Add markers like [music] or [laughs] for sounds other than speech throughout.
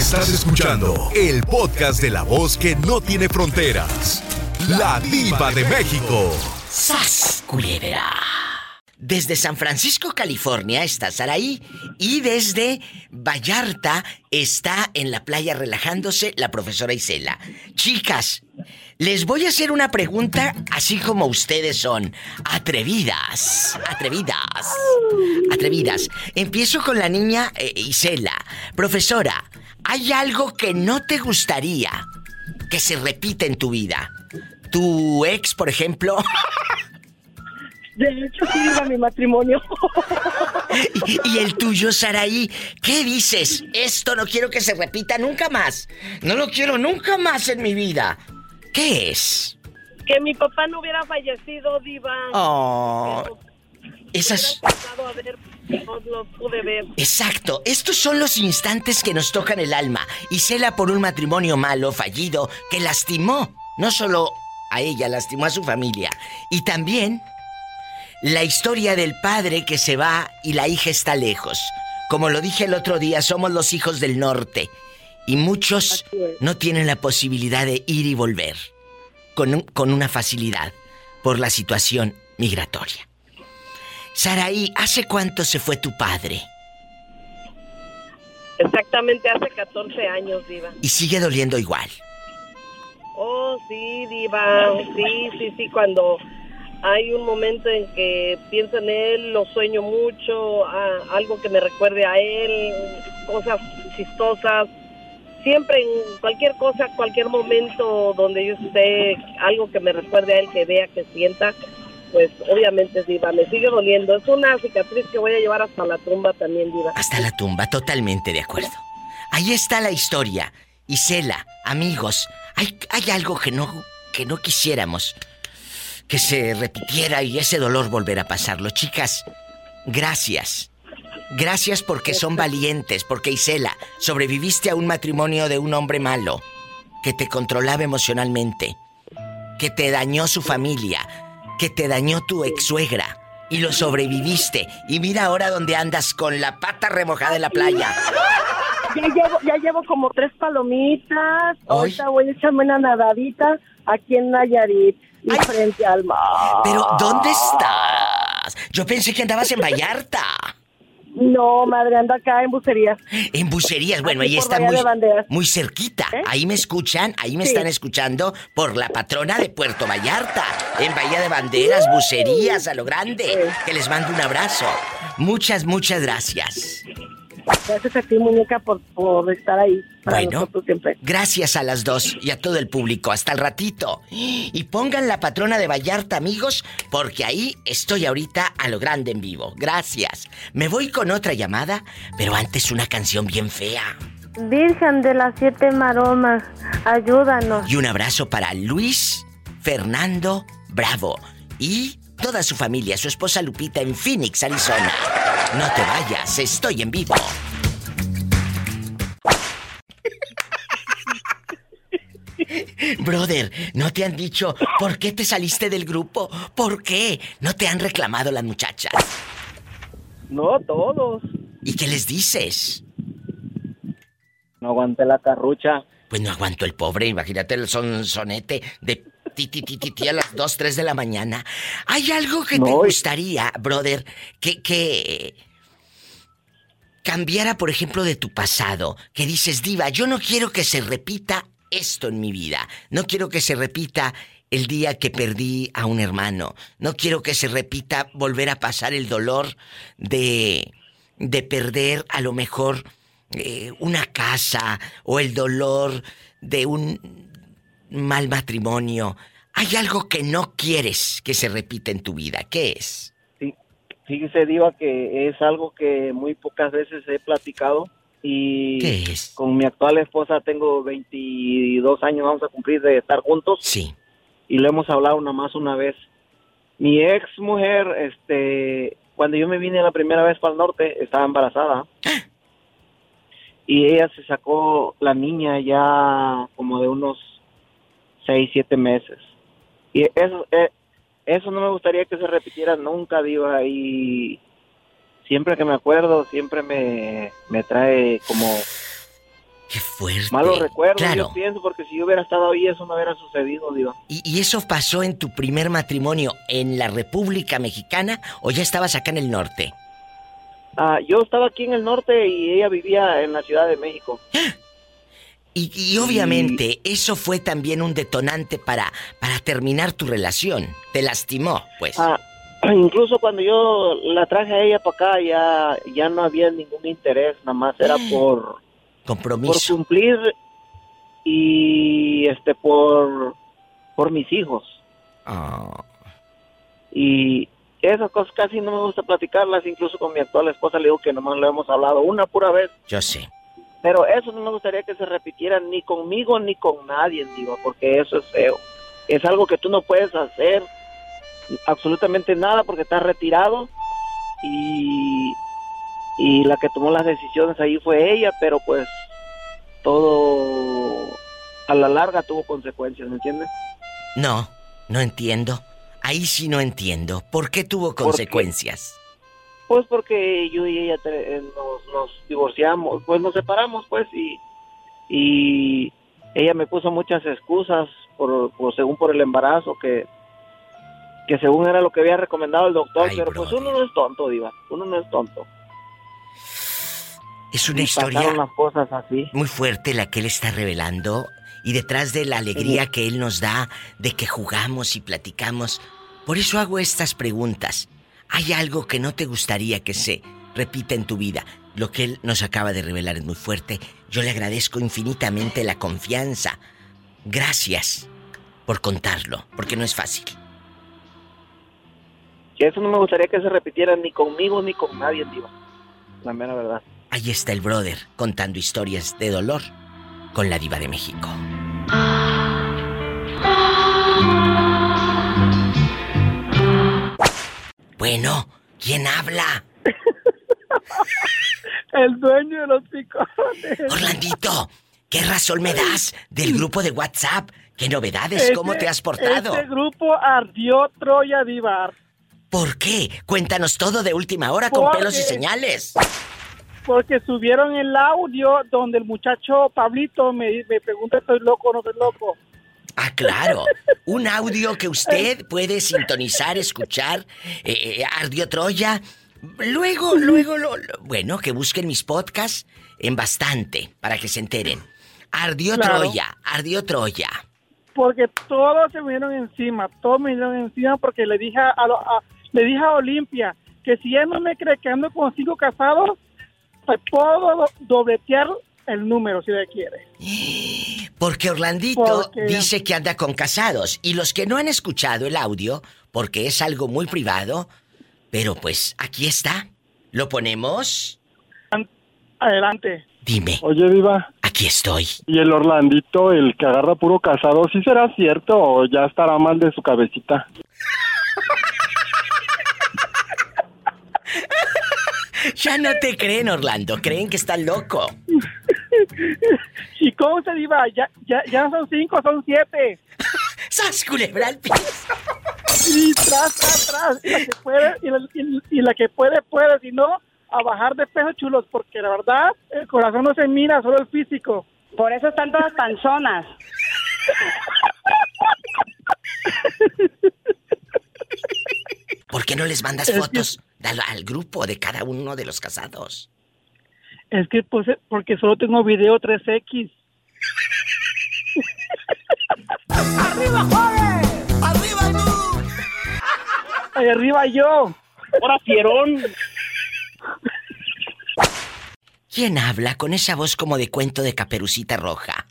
Estás escuchando el podcast de la voz que no tiene fronteras. La diva de México. ¡Sas, Desde San Francisco, California está Saraí y desde Vallarta está en la playa relajándose la profesora Isela. Chicas, les voy a hacer una pregunta así como ustedes son. Atrevidas. Atrevidas. Atrevidas. Empiezo con la niña eh, Isela. Profesora, ¿hay algo que no te gustaría que se repita en tu vida? ¿Tu ex, por ejemplo? [laughs] De hecho, sí, a mi matrimonio. [laughs] ¿Y, el tuyo, Saraí? ¿Qué dices? Esto no quiero que se repita nunca más. No lo quiero nunca más en mi vida. ¿Qué es? Que mi papá no hubiera fallecido, Diva. Oh. Esas. no lo pude ver. Exacto, estos son los instantes que nos tocan el alma. Y cela por un matrimonio malo, fallido, que lastimó no solo a ella, lastimó a su familia. Y también la historia del padre que se va y la hija está lejos. Como lo dije el otro día, somos los hijos del norte. Y muchos no tienen la posibilidad de ir y volver con, con una facilidad por la situación migratoria. Saraí, ¿hace cuánto se fue tu padre? Exactamente hace 14 años, Diva. ¿Y sigue doliendo igual? Oh, sí, Diva. Sí, sí, sí. Cuando hay un momento en que pienso en él, lo sueño mucho, algo que me recuerde a él, cosas chistosas siempre en cualquier cosa, cualquier momento donde yo esté, algo que me recuerde a él, que vea, que sienta, pues obviamente Diva, me sigue doliendo. Es una cicatriz que voy a llevar hasta la tumba también, Diva. Hasta la tumba, totalmente de acuerdo. Ahí está la historia. Isela, amigos, hay, hay algo que no, que no quisiéramos que se repitiera y ese dolor volver a pasarlo. Chicas, gracias. Gracias porque son valientes, porque Isela, sobreviviste a un matrimonio de un hombre malo, que te controlaba emocionalmente, que te dañó su familia, que te dañó tu ex suegra, y lo sobreviviste. Y mira ahora dónde andas con la pata remojada en la playa. [laughs] Ya llevo, ya llevo como tres palomitas. Ahorita voy a echarme una nadadita aquí en Nayarit, y frente al mar. Pero, ¿dónde estás? Yo pensé que andabas en Vallarta. No, madre, anda acá en bucerías. En bucerías, bueno, ahí está muy, muy cerquita. ¿Eh? Ahí me escuchan, ahí me están escuchando por la patrona de Puerto Vallarta. En Bahía de Banderas, bucerías a lo grande. Que les mando un abrazo. Muchas, muchas gracias. Gracias a ti, muñeca, por, por estar ahí. bueno, gracias a las dos y a todo el público. Hasta el ratito. Y pongan la patrona de Vallarta, amigos, porque ahí estoy ahorita a lo grande en vivo. Gracias. Me voy con otra llamada, pero antes una canción bien fea. Virgen de las siete maromas, ayúdanos. Y un abrazo para Luis Fernando Bravo y toda su familia, su esposa Lupita en Phoenix, Arizona. No te vayas, estoy en vivo. Brother, ¿no te han dicho por qué te saliste del grupo? ¿Por qué? ¿No te han reclamado las muchachas? No, todos. ¿Y qué les dices? No aguanté la carrucha. Pues no aguanto el pobre, imagínate el son sonete de ti, a las 2, 3 de la mañana. ¿Hay algo que te gustaría, brother, que, que cambiara, por ejemplo, de tu pasado? Que dices, diva, yo no quiero que se repita esto en mi vida. No quiero que se repita el día que perdí a un hermano. No quiero que se repita volver a pasar el dolor de, de perder a lo mejor eh, una casa o el dolor de un mal matrimonio, hay algo que no quieres que se repita en tu vida. ¿Qué es? Sí, fíjese, Diva, que es algo que muy pocas veces he platicado. Y ¿Qué es? con mi actual esposa tengo 22 años, vamos a cumplir de estar juntos. Sí. Y lo hemos hablado nada más una vez. Mi ex mujer, este, cuando yo me vine la primera vez para el norte, estaba embarazada. Ah. Y ella se sacó la niña ya como de unos seis, siete meses. Y eso, eh, eso no me gustaría que se repitiera nunca, Diva, y siempre que me acuerdo, siempre me, me trae como Qué fuerte. Malos recuerdos, Claro. yo pienso, porque si yo hubiera estado ahí, eso no hubiera sucedido, Diva. ¿Y, y eso pasó en tu primer matrimonio en la República Mexicana o ya estabas acá en el norte? Ah, yo estaba aquí en el norte y ella vivía en la Ciudad de México. Y, y obviamente eso fue también un detonante para, para terminar tu relación. Te lastimó, pues. Ah, [clears throat] incluso cuando yo la traje a ella para acá, ya, ya no había ningún interés, nada más era [gasps] por, por Compromiso. cumplir y este por, por mis hijos. Ah, Y esas cosas casi no me gusta platicarlas, incluso con mi actual esposa le digo que nomás lo hemos hablado una pura vez. yo sé. Pero eso no me gustaría que se repitiera ni conmigo ni con nadie, digo, porque eso es feo. Es algo que tú no puedes hacer absolutamente nada porque estás retirado y, y la que tomó las decisiones ahí fue ella, pero pues todo a la larga tuvo consecuencias, ¿me entiendes? No, no entiendo. Ahí sí no entiendo. ¿Por qué tuvo consecuencias? Pues porque yo y ella eh, nos, nos divorciamos, pues nos separamos, pues, y, y ella me puso muchas excusas, por, por- según por el embarazo, que, que según era lo que había recomendado el doctor, Ay, pero pues uno no es tonto, Diva, uno no es tonto. Es una Y historia pasaron las cosas así. muy fuerte la que él está revelando y detrás de la alegría que él nos da de que jugamos y platicamos. Por eso hago estas preguntas. ¿Hay algo que no te gustaría que se repita en tu vida? Lo que él nos acaba de revelar es muy fuerte. Yo le agradezco infinitamente la confianza. Gracias por contarlo, porque no es fácil. Que eso no me gustaría que se repitiera ni conmigo ni con nadie, Diva. La mera verdad. Ahí está el brother contando historias de dolor con la diva de México. Bueno, ¿quién habla? [laughs] El dueño de los picones. Orlandito, ¿qué razón me das del grupo de WhatsApp? ¿Qué novedades? ¿Cómo te has portado? Este grupo ardió Troya Diva. ¿Por qué? Cuéntanos todo de última hora con pelos y señales. Porque subieron el audio donde el muchacho Pablito me, me pregunta estoy loco o no estoy loco. Ah, claro. Un audio que usted puede sintonizar, escuchar. eh, eh, Ardió Troya. Luego, luego, lo, lo- bueno, que busquen mis podcasts en bastante para que se enteren. Ardió Claro. Troya, ardió Troya. Porque todos se vinieron encima, todos me vinieron encima porque le dije a, le dije a Olimpia que si él no me cree que ando con cinco casados, pues puedo do- dobletear el número si le quiere. [gasps] [gasps] Porque Orlandito Porque- dice que anda con casados. Y los que no han escuchado el audio, porque es algo muy privado, pero pues aquí está. ¿Lo ponemos? An- Adelante. Dime, Oye, Diva, aquí estoy. ¿y el Orlandito, el que agarra puro casado, sí será cierto o ya estará mal de su cabecita? [laughs] Ya no te creen, Orlando. Creen que estás loco. Y cómo se diva, ya, ya, ya no son cinco, son siete. ¡Sas, culebra al piso! Y tras, tras, tras. Y la que puede, y la, y- y la que puede, puede. Si no, a bajar de peso, chulos. Porque la verdad, el corazón no se mira, solo el físico. Por eso están todas panzonas. ¿Por qué no les mandas Es que- fotos al, al grupo de cada uno de los casados? Es que, pues, eh, porque solo tengo video 3X. [laughs] ¡Arriba, joven! ¡Arriba tú! Ahí arriba yo. Ahora, fierón. ¿Quién habla con esa voz como de cuento de caperucita roja?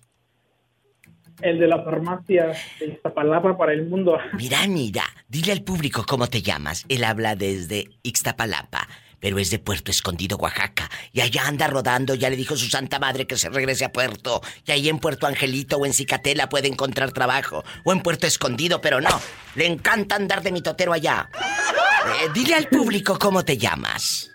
El de la farmacia de Iztapalapa para el mundo. [laughs] Mira, mira, dile al público cómo te llamas. Él habla desde Ixtapalapa, pero es de Puerto Escondido, Oaxaca. Y allá anda rodando, ya le dijo su santa madre que se regrese a Puerto. Y ahí en Puerto Angelito o en Cicatela puede encontrar trabajo. O en Puerto Escondido, pero no. Le encanta andar de mitotero allá. Eh, dile al público cómo te llamas.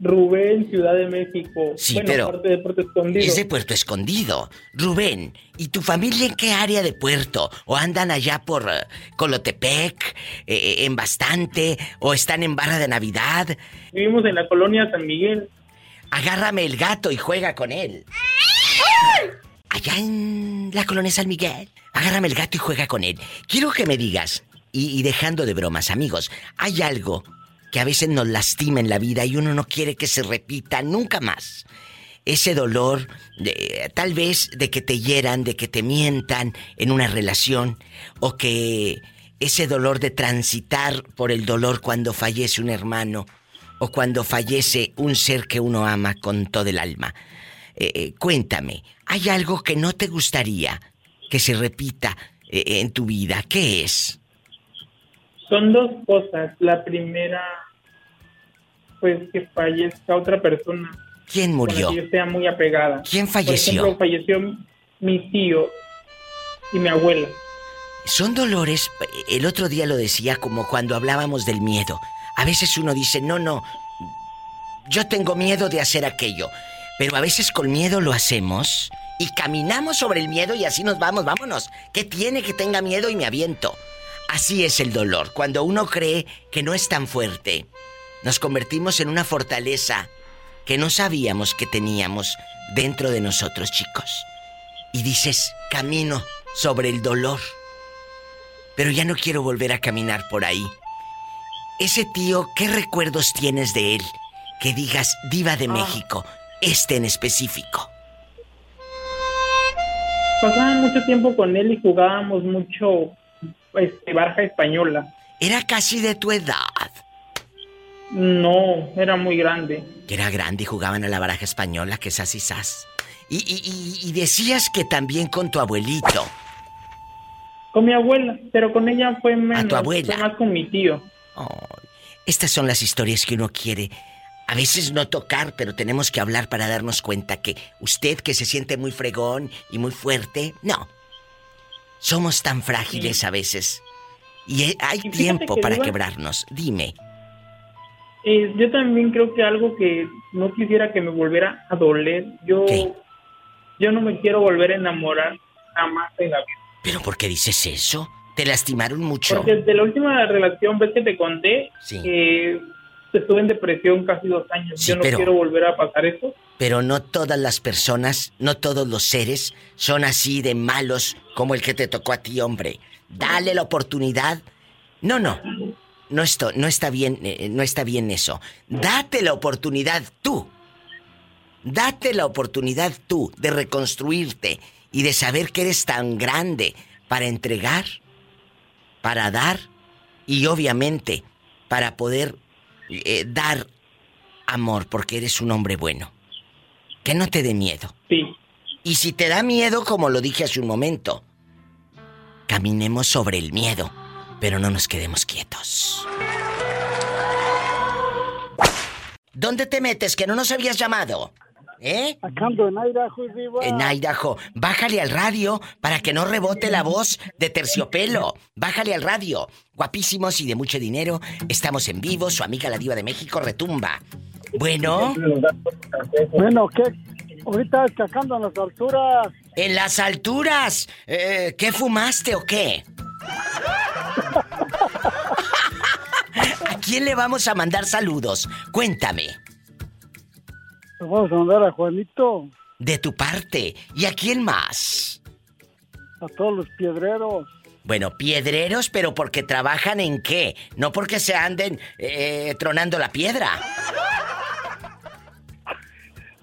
Rubén, Ciudad de México. Sí, bueno, pero- parte de Puerto Escondido. Es de Puerto Escondido. Rubén, ¿y tu familia en qué área de Puerto? ¿O andan allá por eh, Colotepec, eh, en Bastante, o están en Barra de Navidad? Vivimos en la colonia San Miguel. Agárrame el gato y juega con él. Allá en la colonia San Miguel. Agárrame el gato y juega con él. Quiero que me digas, y, y dejando de bromas, amigos, hay algo que a veces nos lastima en la vida y uno no quiere que se repita nunca más. Ese dolor, tal vez de que te hieran, de que te mientan en una relación, o que ese dolor de transitar por el dolor cuando fallece un hermano, o cuando fallece un ser que uno ama con todo el alma. Eh, eh, cuéntame, ¿hay algo que no te gustaría que se repita eh, en tu vida? ¿Qué es? Son dos cosas. La primera, pues que fallezca otra persona. ¿Quién con la murió? que yo sea muy apegada. ¿Quién falleció? Por ejemplo, falleció mi tío y mi abuela. Son dolores, el otro día lo decía como cuando hablábamos del miedo. A veces uno dice, no, no, yo tengo miedo de hacer aquello. Pero a veces con miedo lo hacemos y caminamos sobre el miedo y así nos vamos, vámonos. ¿Qué tiene que tenga miedo y me aviento? Así es el dolor. Cuando uno cree que no es tan fuerte, nos convertimos en una fortaleza que no sabíamos que teníamos dentro de nosotros, chicos. Y dices, camino sobre el dolor. Pero ya no quiero volver a caminar por ahí. Ese tío, ¿qué recuerdos tienes de él? Que digas, diva de México, este en específico. Pasaba mucho tiempo con él y jugábamos mucho este, baraja española. Era casi de tu edad. No, era muy grande. Que era grande y jugaban a la baraja española, que sas. Y, y- y- y decías que también con tu abuelito. Con mi abuela, pero con ella fue menos. abuela. Fue más con mi tío. Estas son las historias que uno quiere. A veces no tocar, pero tenemos que hablar para darnos cuenta que usted que se siente muy fregón y muy fuerte, no. Somos tan frágiles a veces. Y he- hay tiempo que para quebrarnos. Dime. Eh, yo también creo que algo que no quisiera que me volviera a doler. Yo, yo no me quiero volver a enamorar jamás en la vida. ¿Pero por qué dices eso? ¿Te lastimaron mucho? Porque desde la última relación, ves que te conté, Sí. que estuve en depresión casi dos años. Sí, yo no pero- quiero volver a pasar eso. Pero no todas las personas, no todos los seres son así de malos como el que te tocó a ti, hombre. Dale la oportunidad. No, no. No esto, no está bien, eh, no está bien eso. Date la oportunidad tú. Date la oportunidad tú de reconstruirte y de saber que eres tan grande para entregar, para dar y obviamente para poder eh, dar amor porque eres un hombre bueno. Que no te dé miedo. Sí. Y si te da miedo, como lo dije hace un momento, caminemos sobre el miedo, pero no nos quedemos quietos. ¿Dónde te metes que no nos habías llamado? ¿Eh? En Idaho, Diva. En Idaho. Bájale al radio para que no rebote la voz de terciopelo. Bájale al radio. Guapísimos y de mucho dinero. Estamos en vivo. Su amiga la diva de México retumba. Bueno. Bueno, ¿qué? Ahorita escacando en las alturas. En las alturas. Eh, ¿Qué fumaste o qué? [laughs] ¿A quién le vamos a mandar saludos? Cuéntame. Le vamos a mandar a Juanito, De tu parte. ¿Y a quién más? a todos los piedreros. Bueno, piedreros, pero porque trabajan en qué? No porque se anden eh, tronando la piedra. [laughs]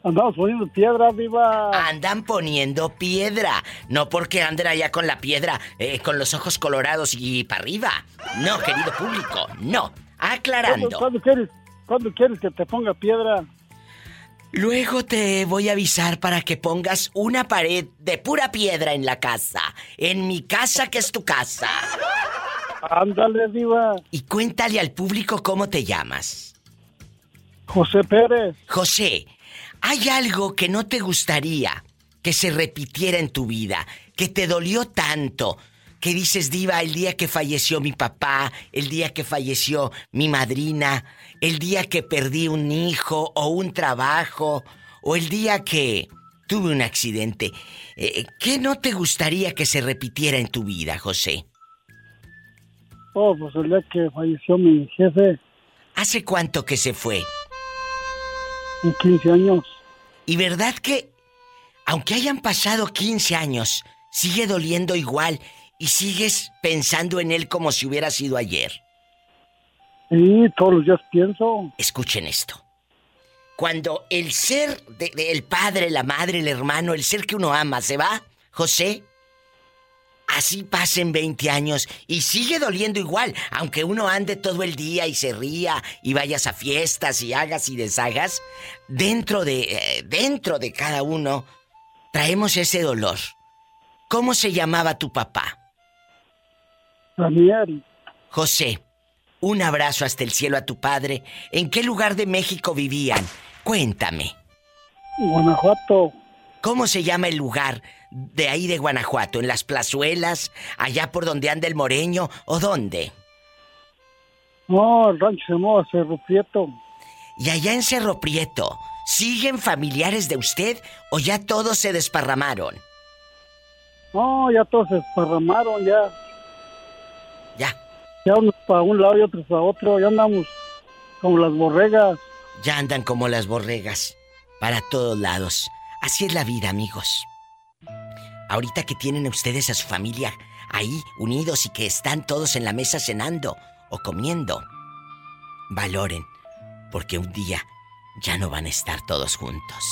Andamos poniendo piedras, Diva. Andan poniendo piedra. No porque anden allá con la piedra, eh, con los ojos colorados y para arriba. No, querido público, no. Aclarando. ¿Cuándo, cuándo quieres, ¿Cuándo quieres que te ponga piedra? Luego te voy a avisar para que pongas una pared de pura piedra en la casa. En mi casa, que es tu casa. Ándale, Diva. Y cuéntale al público cómo te llamas. José Pérez. José, ¿hay algo que no te gustaría que se repitiera en tu vida? Que te dolió tanto. Que dices, Diva, el día que falleció mi papá, el día que falleció mi madrina, el día que perdí un hijo o un trabajo, o el día que tuve un accidente. Eh, ¿Qué no te gustaría que se repitiera en tu vida, José? Oh, pues el día que falleció mi jefe, ¿Hace cuánto que se fue? en 15 años. ¿Y verdad que aunque hayan pasado 15 años, sigue doliendo igual y sigues pensando en él como si hubiera sido ayer. Sí, todos los días pienso. Escuchen esto. Cuando el ser del padre, la madre, el hermano, el ser que uno ama se va, José, así pasen 20 años y sigue doliendo igual, aunque uno ande todo el día y se ría y vayas a fiestas y hagas y deshagas, dentro de eh, dentro de cada uno traemos ese dolor. ¿Cómo se llamaba tu papá? Daniel. José, un abrazo hasta el cielo a tu padre. ¿En qué lugar de México vivían? Cuéntame. Guanajuato. ¿Cómo se llama el lugar de ahí de Guanajuato? ¿En las plazuelas? ¿Allá por donde anda el Moreño? ¿O dónde? No, el rancho se llama Cerro Prieto. Y allá en Cerro Prieto, ¿siguen familiares de usted o ya todos se desparramaron? No, ya todos se desparramaron, ya. Ya. Ya unos para un lado y otros para otro, ya andamos como las borregas. Ya andan como las borregas, para todos lados. Así es la vida, amigos. Ahorita que tienen ustedes a su familia ahí unidos y que están todos en la mesa cenando o comiendo, valoren, porque un día ya no van a estar todos juntos.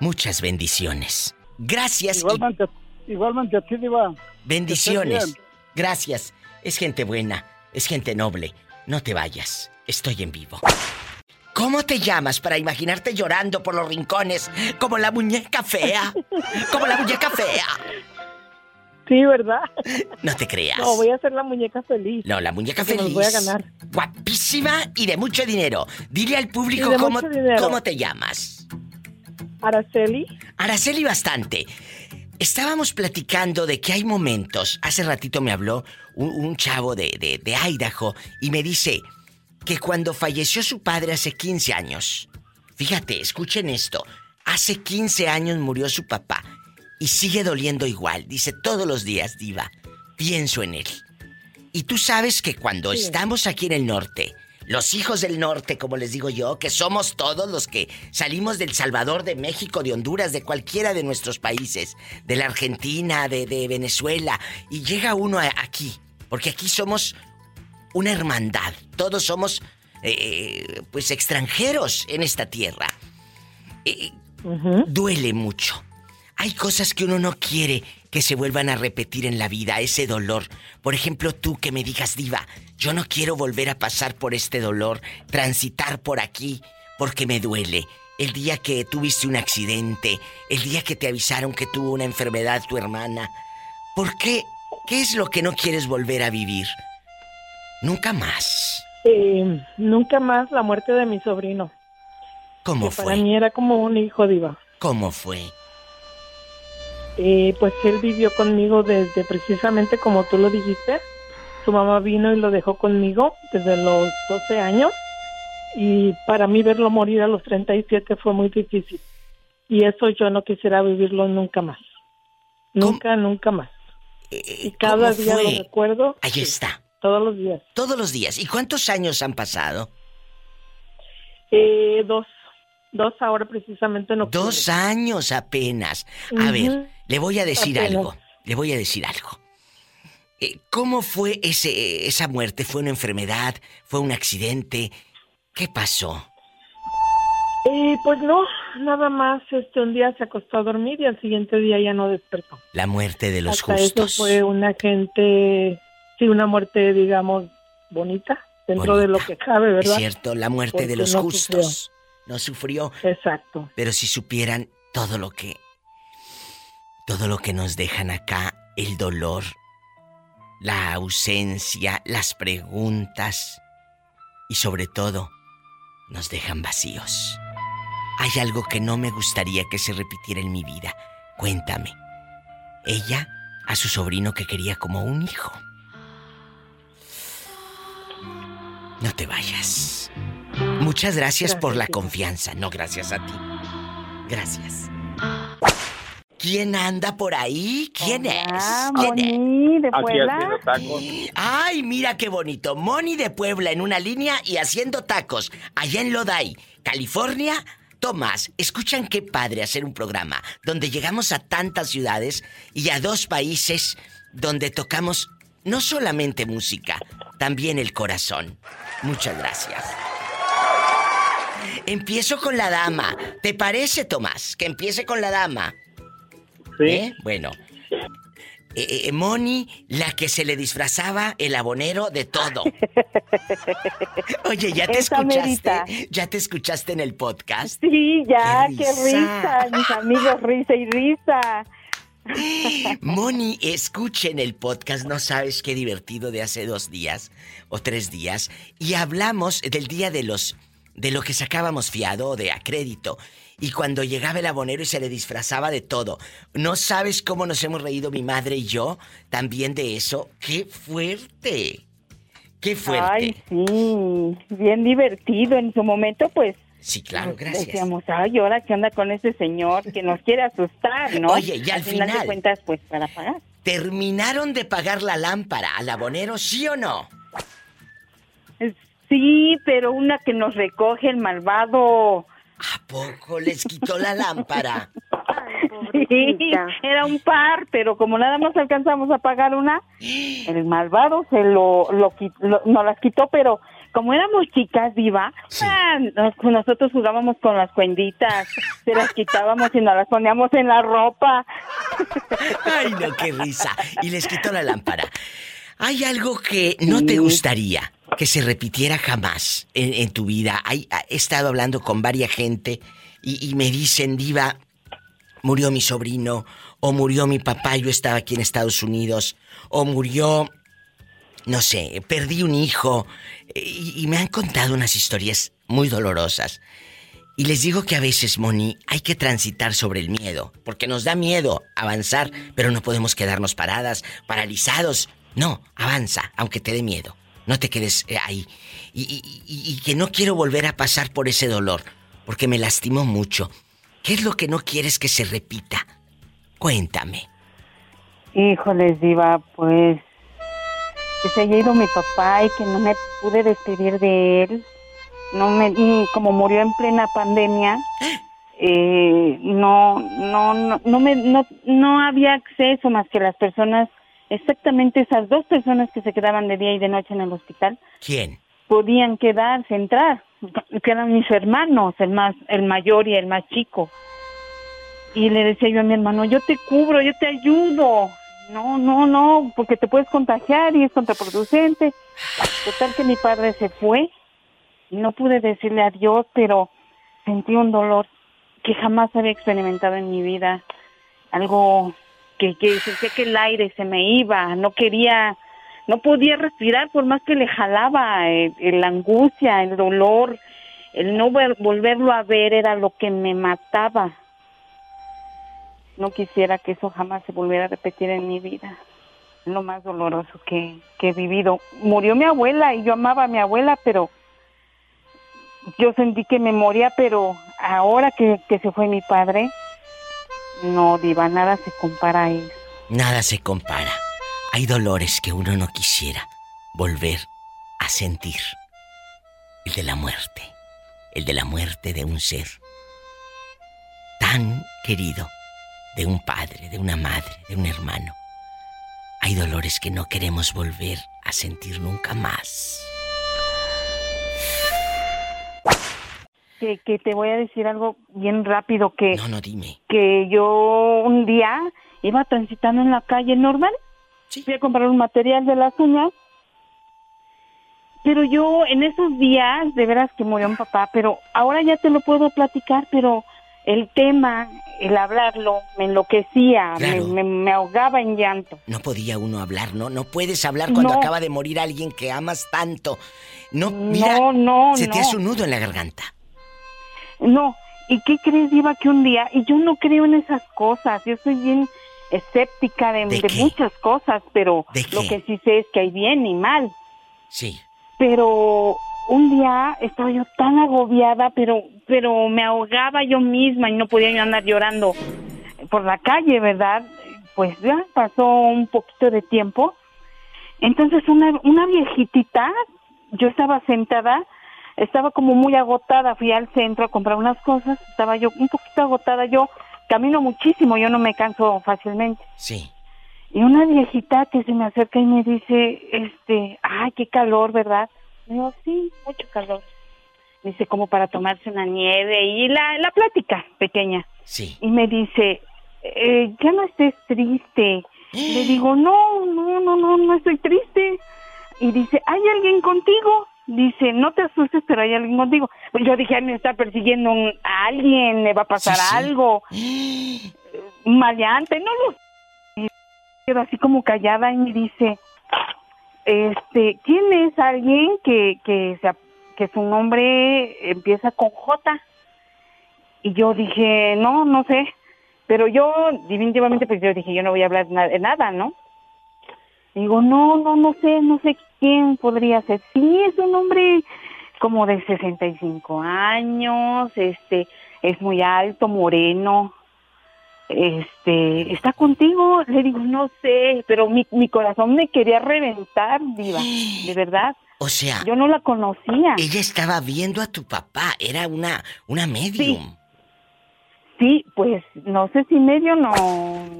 Muchas bendiciones. Gracias. Igualmente, igualmente a ti, Diva. Bendiciones. Gracias. Es gente buena, es gente noble. No te vayas. Estoy en vivo. ¿Cómo te llamas para imaginarte llorando por los rincones como la muñeca fea? Como la muñeca fea. [laughs] Sí, ¿verdad? No te creas. No, voy a ser la muñeca feliz. No, la muñeca feliz. Nos voy a ganar. Guapísima y de mucho dinero. Dile al público cómo, cómo te llamas. Araceli. Araceli bastante. Estábamos platicando de que hay momentos. Hace ratito me habló un, un chavo de, de, de Idaho y me dice que cuando falleció su padre hace 15 años. Fíjate, escuchen esto. Hace 15 años murió su papá y sigue doliendo igual. Dice todos los días, Diva, pienso en él. Y tú sabes que cuando Sí. estamos aquí en el norte, los hijos del norte, como les digo yo, que somos todos los que salimos del Salvador, de México, de Honduras, de cualquiera de nuestros países, de la Argentina, de, de Venezuela, y llega uno a- aquí, porque aquí somos una hermandad, todos somos eh, pues extranjeros en esta tierra. Eh, Duele mucho. Hay cosas que uno no quiere que se vuelvan a repetir en la vida, ese dolor. Por ejemplo, tú que me digas, diva, yo no quiero volver a pasar por este dolor, transitar por aquí, porque me duele. El día que tuviste un accidente, el día que te avisaron que tuvo una enfermedad tu hermana. ¿Por qué? ¿Qué es lo que no quieres volver a vivir? Nunca más. Eh, nunca más la muerte de mi sobrino. ¿Cómo que Para fue? mí era como un hijo diva. ¿Cómo fue? Eh, pues él vivió conmigo desde precisamente como tú lo dijiste. Su mamá vino y lo dejó conmigo desde los 12 años. Y para mí verlo morir a los 37 fue muy difícil. Y eso yo no quisiera vivirlo nunca más. Nunca, nunca más. y cada Eh, ¿cómo día fue? lo recuerdo. Ahí está. Todos los días. Todos los días. ¿Y cuántos años han pasado? Eh, dos. Dos ahora precisamente en octubre. Dos años apenas. A ver, le voy a decir Apenas. algo. Le voy a decir algo. Eh, ¿Cómo fue ese, esa muerte? ¿Fue una enfermedad? ¿Fue un accidente? ¿Qué pasó? Eh, pues no, nada más este un día se acostó a dormir y al siguiente día ya no despertó. La muerte de los Hasta justos. eso fue una gente, sí, una muerte, digamos, bonita, dentro de lo que cabe, ¿verdad? Es cierto, la muerte de los no justos. No sufrió. Exacto. Pero si supieran todo lo que. Todo lo que nos dejan acá, el dolor, la ausencia, las preguntas y sobre todo, nos dejan vacíos. Hay algo que no me gustaría que se repitiera en mi vida. Cuéntame. Ella a su sobrino que quería como un hijo. No te vayas. Muchas gracias por la confianza. No, gracias a ti. Gracias. ¿Quién anda por ahí? ¿Quién es? ¿Quién es? Moni de Aquí Puebla. haciendo tacos. Ay, mira qué bonito. Moni de Puebla en una línea y haciendo tacos. Allá en Lodi, California, Tomás, escuchan qué padre hacer un programa donde llegamos a tantas ciudades y a dos países donde tocamos no solamente música, también el corazón. Muchas gracias. Empiezo con la dama. ¿Te parece, Tomás, que empiece con la dama? Sí. ¿Eh? Bueno. Eh, eh, Moni, la que se le disfrazaba el abonero de todo. [laughs] Oye, ¿ya te Esa escuchaste? merita. ¿Ya te escuchaste en el podcast? Sí, ya, ¡Qué qué risa! mis amigos, risa y risa. [gasps] Moni, escuchen el podcast, no sabes qué divertido de hace dos días o tres días. Y hablamos del día de los. de lo que sacábamos fiado o de a crédito. Y cuando llegaba el abonero y se le disfrazaba de todo. No sabes cómo nos hemos reído mi madre y yo también de eso. ¡Qué fuerte! ¡Qué fuerte! Ay, sí, bien divertido. En su momento, pues, Sí, claro, gracias. decíamos, ay, ahora qué anda con ese señor que nos quiere asustar, ¿no? Oye, y al final final- de cuentas, pues, para pagar. ¿Terminaron de pagar la lámpara al abonero, sí o no? Sí, pero una que nos recoge el malvado. ¿A poco les quitó la lámpara? Sí, era un par, pero como nada más alcanzamos a pagar una, el malvado se lo, lo, lo- nos las quitó, pero como éramos chicas, viva, nosotros jugábamos con las cuenditas, se las quitábamos y nos las poníamos en la ropa. Ay, no, qué risa. Y les quitó la lámpara. ¿Hay algo que no te gustaría que se repitiera jamás en, tu vida? Hay- he estado hablando con varias gente y, y me dicen, Diva, murió mi sobrino, o murió mi papá, yo estaba aquí en Estados Unidos, o murió, no sé, perdí un hijo, y, y me han contado unas historias muy dolorosas. Y les digo que a veces, Moni, hay que transitar sobre el miedo, porque nos da miedo avanzar, pero no podemos quedarnos paradas, paralizados. No, avanza, aunque te dé miedo. No te quedes eh, ahí. Y, y- y- que no quiero volver a pasar por ese dolor, porque me lastimó mucho. ¿Qué es lo que no quieres que se repita? Cuéntame. Híjoles, Diva, pues que se haya ido mi papá y que no me pude despedir de él. No me, y como murió en plena pandemia, eh, no, no, no, no me, no, no había acceso más que las personas, exactamente esas dos personas que se quedaban de día y de noche en el hospital, ¿Quién? podían quedarse, entrar, que eran mis hermanos, el más, el mayor y el más chico. Y le decía yo a mi hermano, yo te cubro, yo te ayudo. No, no, no, porque te puedes contagiar y es contraproducente. Total que mi padre se fue y no pude decirle adiós, pero sentí un dolor que jamás había experimentado en mi vida. Algo que, que sentía que el aire se me iba, no quería, no podía respirar por más que le jalaba, eh, la angustia, el dolor, el no ver- volverlo a ver era lo que me mataba. No quisiera que eso jamás se volviera a repetir en mi vida. Lo más doloroso que, que he vivido. Murió mi abuela y yo amaba a mi abuela, pero yo sentí que me moría, pero ahora que, que se fue mi padre, no, diva, nada se compara a él. Nada se compara. Hay dolores que uno no quisiera volver a sentir. El de la muerte. El de la muerte de un ser tan querido. De un padre, de una madre, de un hermano. Hay dolores que no queremos volver a sentir nunca más. Que, que te voy a decir algo bien rápido, que, No, no, dime. que yo un día iba transitando en la calle normal, fui a comprar un material de las uñas, pero yo en esos días, de veras que murió mi papá, pero ahora ya te lo puedo platicar, pero el tema, el hablarlo, me enloquecía, me- Claro. me, me ahogaba en llanto. No podía uno hablar, ¿no? No puedes hablar cuando No. acaba de morir alguien que amas tanto. No, mira, No, no, se te hace un nudo en la garganta. No, ¿y qué crees, Diva, que un día, y yo no creo en esas cosas, yo soy bien escéptica de, ¿De de qué? muchas cosas, pero ¿De lo que sí sé es que hay bien y mal. Sí. Pero un día estaba yo tan agobiada, pero, pero me ahogaba yo misma y no podía andar llorando por la calle, ¿verdad? Pues ya pasó un poquito de tiempo. Entonces una, una viejitita, yo estaba sentada estaba como muy agotada, fui al centro a comprar unas cosas, estaba yo un poquito agotada, yo camino muchísimo, yo no me canso fácilmente. Sí. Y una viejita que se me acerca y me dice, este, ay, qué calor, ¿verdad? Le digo, sí, mucho calor. Dice, como para tomarse una nieve y la, la plática pequeña. Sí. Y me dice, eh, ya no estés triste. Le [gasps] digo, no, no, no, no, no estoy triste. Y dice, ¿hay alguien contigo? Dice, no te asustes, pero hay alguien contigo. Pues yo dije, "Ay, me está persiguiendo un- a alguien, me va a pasar Sí, sí. algo. [gasps] Maleante, no lo quedo así como callada y me dice, este, ¿quién es alguien que, que, se, que su nombre empieza con J? Y yo dije, no, no sé. Pero yo, definitivamente, pues yo dije, yo no voy a hablar na- de nada, ¿no? Digo, no, no, no sé, no sé quién podría ser. Sí, es un hombre como de 65 años, este, es muy alto, moreno. Este, ¿está contigo? Le digo, no sé, pero mi, mi corazón me quería reventar, diva, de verdad. O sea, Yo no la conocía. ella estaba viendo a tu papá, era una una medium. Sí, pues no sé si medio, no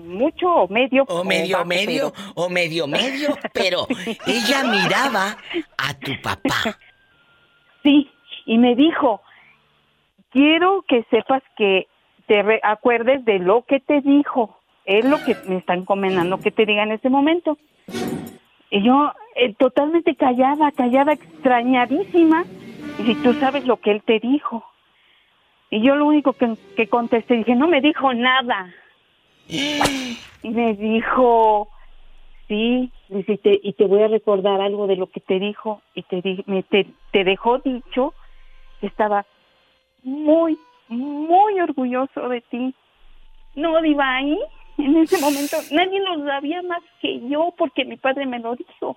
mucho o medio. O medio bajo, medio, pero- o medio medio, pero ella miraba a tu papá. [laughs] Sí, y me dijo, quiero que sepas que te re- acuerdes de lo que te dijo. Es lo que me está encomendando que te diga en ese momento. Y yo, eh, totalmente callada, callada, extrañadísima. Y si tú sabes lo que él te dijo. Y yo lo único que, que contesté, dije, no me dijo nada. [gasps] Y me dijo, sí, dice, y te, y te voy a recordar algo de lo que te dijo. Y te, di- me, te, te dejó dicho que estaba muy, muy orgulloso de ti. No, Diva, ahí, en ese momento, [laughs] nadie lo sabía más que yo porque mi padre me lo dijo.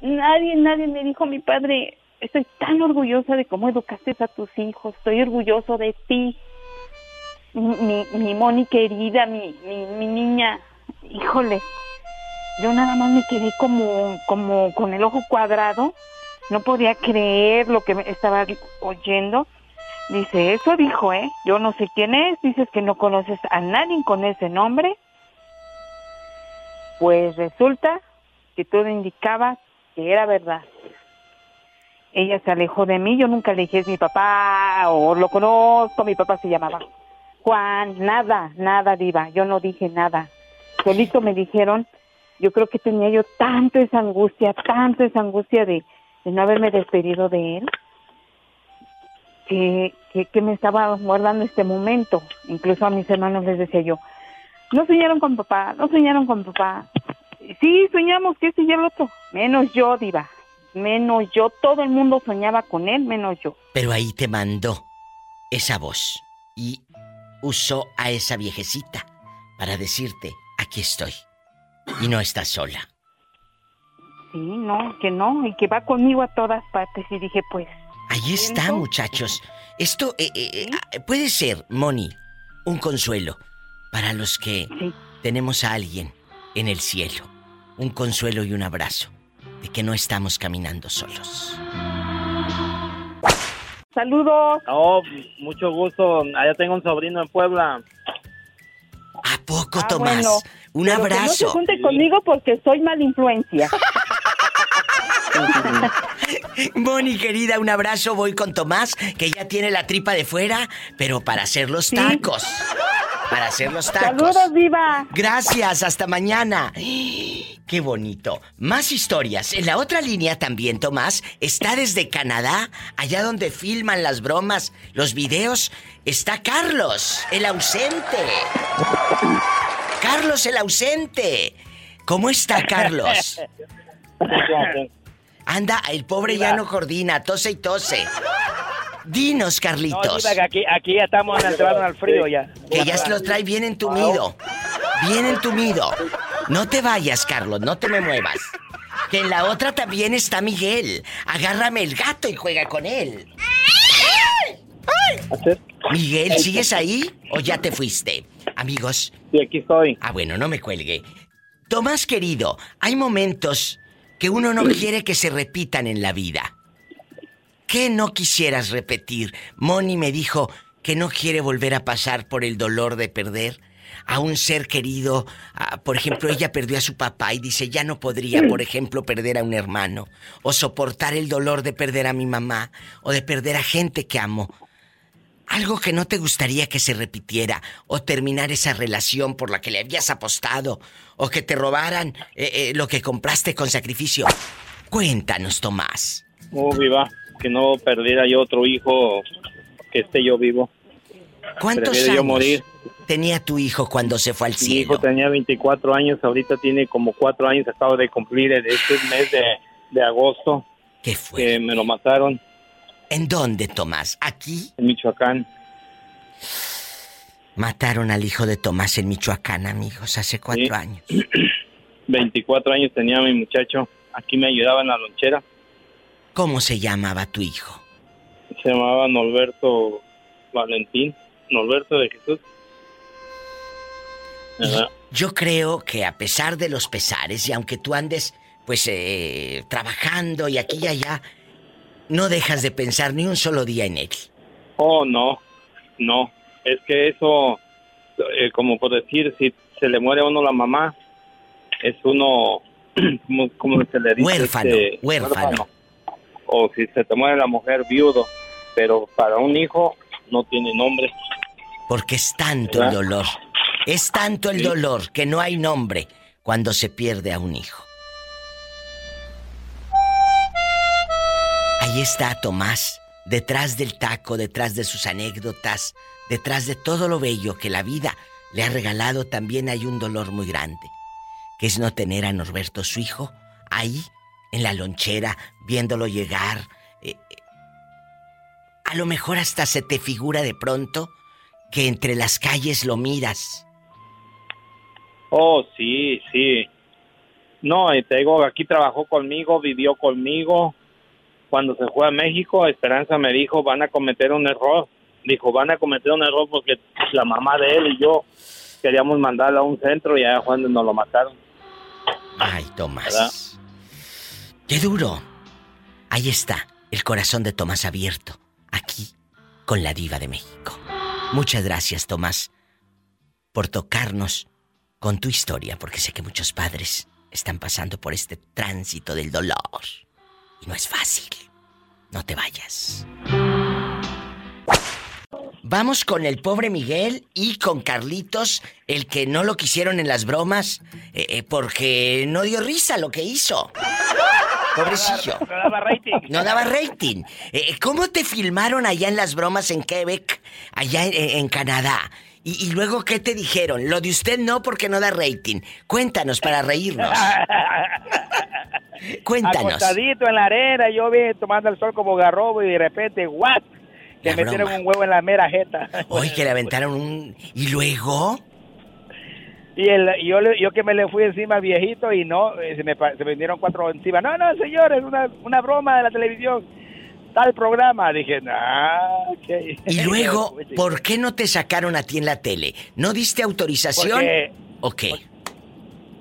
Nadie, nadie me dijo, mi padre, estoy tan orgullosa de cómo educaste a tus hijos, estoy orgulloso de ti. Mi, mi, Moni querida, mi, mi, mi niña, híjole, yo nada más me quedé como, como con el ojo cuadrado, no podía creer lo que estaba oyendo. Dice, eso dijo, ¿eh? Yo no sé quién es, dices que no conoces a nadie con ese nombre. Pues resulta que todo indicaba que era verdad. Ella se alejó de mí, yo nunca le dije es mi papá o lo conozco, mi papá se llamaba Juan, nada, nada diva, yo no dije nada. Solito me dijeron, yo creo que tenía yo tanto esa angustia, tanto esa angustia de, no haberme despedido de él, que, que, que me estaba guardando este momento. Incluso a mis hermanos les decía yo, no soñaron con papá, no soñaron con papá. Sí, soñamos que este y el otro, menos yo, diva, menos yo, todo el mundo soñaba con él, menos yo. Pero ahí te mandó esa voz y usó a esa viejecita para decirte, aquí estoy. Y no estás sola. Sí, no, que no, y que va conmigo a todas partes. Y dije, pues, Ahí está, muchachos. Esto eh, eh, eh, ah, puede ser, Moni, un consuelo para los que tenemos a alguien en el cielo. Un consuelo y un abrazo de que no estamos caminando solos. Saludos. Oh, mucho gusto. Allá tengo un sobrino en Puebla. ¿A poco, Ah, Tomás? bueno, un pero que abrazo. no se junte conmigo porque soy mala influencia. [laughs] Moni, querida, un abrazo. Voy con Tomás, que ya tiene la tripa de fuera, pero para hacer los tacos. Para hacer los tacos. Saludos, Viva. Gracias, hasta mañana. Qué bonito. Más historias. En la otra línea también, Tomás, está desde Canadá, allá donde filman las bromas, los videos, está Carlos, el ausente. Carlos, el ausente. ¿Cómo está Carlos? [laughs] [laughs] Anda, el pobre ya no coordina, tose y tose. Dinos, No, Carlitos. aquí, aquí ya estamos entrando al frío ya. Que ya se lo trae bien entumido. Bien entumido. No te vayas, Carlos, no te me muevas. Que en la otra también está Miguel. Agárrame el gato y juega con él. Miguel, ¿sigues ahí o ya te fuiste? Amigos. Sí, aquí estoy. Ah, bueno, no me cuelgue. Tomás querido, hay momentos que uno no quiere que se repitan en la vida. ¿Qué no quisieras repetir? Moni me dijo que no quiere volver a pasar por el dolor de perder a un ser querido. por ejemplo, ella perdió a su papá y dice, ya no podría, por ejemplo, perder a un hermano. O soportar el dolor de perder a mi mamá. O de perder a gente que amo. Algo que no te gustaría que se repitiera. O terminar esa relación por la que le habías apostado. O que te robaran eh, eh, lo que compraste con sacrificio. Cuéntanos, Tomás. Oh, viva. Que no perdiera yo otro hijo que esté yo vivo. ¿Cuántos años tenía tu hijo cuando se fue al cielo? Mi hijo tenía 24 años, ahorita tiene como 4 años, acabo de cumplir este mes de, agosto. ¿Qué fue? Que me lo mataron. ¿En dónde, Tomás? ¿Aquí? En Michoacán. Mataron al hijo de Tomás en Michoacán, amigos, hace cuatro años. [clears throat] 24 años tenía mi muchacho. Aquí me ayudaba en la lonchera. ¿Cómo se llamaba tu hijo? Se llamaba Norberto Valentín. Norberto de Jesús. Yo creo que a pesar de los pesares y aunque tú andes pues eh, trabajando y aquí y allá, no dejas de pensar ni un solo día en él. Oh, no, no. Es que eso, eh, como por decir, si se le muere a uno la mamá, es uno, [clears throat] como, se le dice? Huérfano, este, huérfano. O si se te muere la mujer, viudo. Pero para un hijo no tiene nombre. Porque es tanto el dolor. Es tanto el dolor que no hay nombre cuando se pierde a un hijo. Ahí está Tomás, detrás del taco, detrás de sus anécdotas, detrás de todo lo bello que la vida le ha regalado, también hay un dolor muy grande, que es no tener a Norberto, su hijo, ahí, en la lonchera, viéndolo llegar. Eh, eh, a lo mejor hasta se te figura de pronto que entre las calles lo miras. Oh, sí, sí. No, y te digo, aquí trabajó conmigo, vivió conmigo. Cuando se fue a México, Esperanza me dijo, van a cometer un error. Dijo, van a cometer un error porque la mamá de él y yo queríamos mandarla a un centro y allá cuando nos lo mataron. Ay, Tomás. Qué duro. Ahí está, el corazón de Tomás abierto, aquí, con la diva de México. Muchas gracias, Tomás, por tocarnos con tu historia, porque sé que muchos padres están pasando por este tránsito del dolor. No es fácil. No te vayas. Vamos con el pobre Miguel y con Carlitos, el que no lo quisieron en las bromas, eh, eh, porque no dio risa lo que hizo. Pobrecillo. No daba rating. No daba rating. Eh, ¿Cómo te filmaron allá en las bromas en Quebec, allá en, Canadá? Y, luego, ¿qué te dijeron? Lo de usted no porque no da rating. Cuéntanos para reírnos. [laughs] Cuéntanos. Acostadito en la arena, yo vi tomando el sol como garrobo y de repente, ¿what? Que metieron un huevo en la mera jeta. [laughs] Oye, que le aventaron un... ¿Y luego? Y, el, yo, yo que me le fui encima al viejito y no, eh, se me, se me vinieron cuatro encima. No, no, señor, es una, una broma de la televisión. Tal programa. Dije, ah, ok. Y [laughs] luego, ¿por qué no te sacaron a ti en la tele? ¿No diste autorización? Porque, ¿O qué?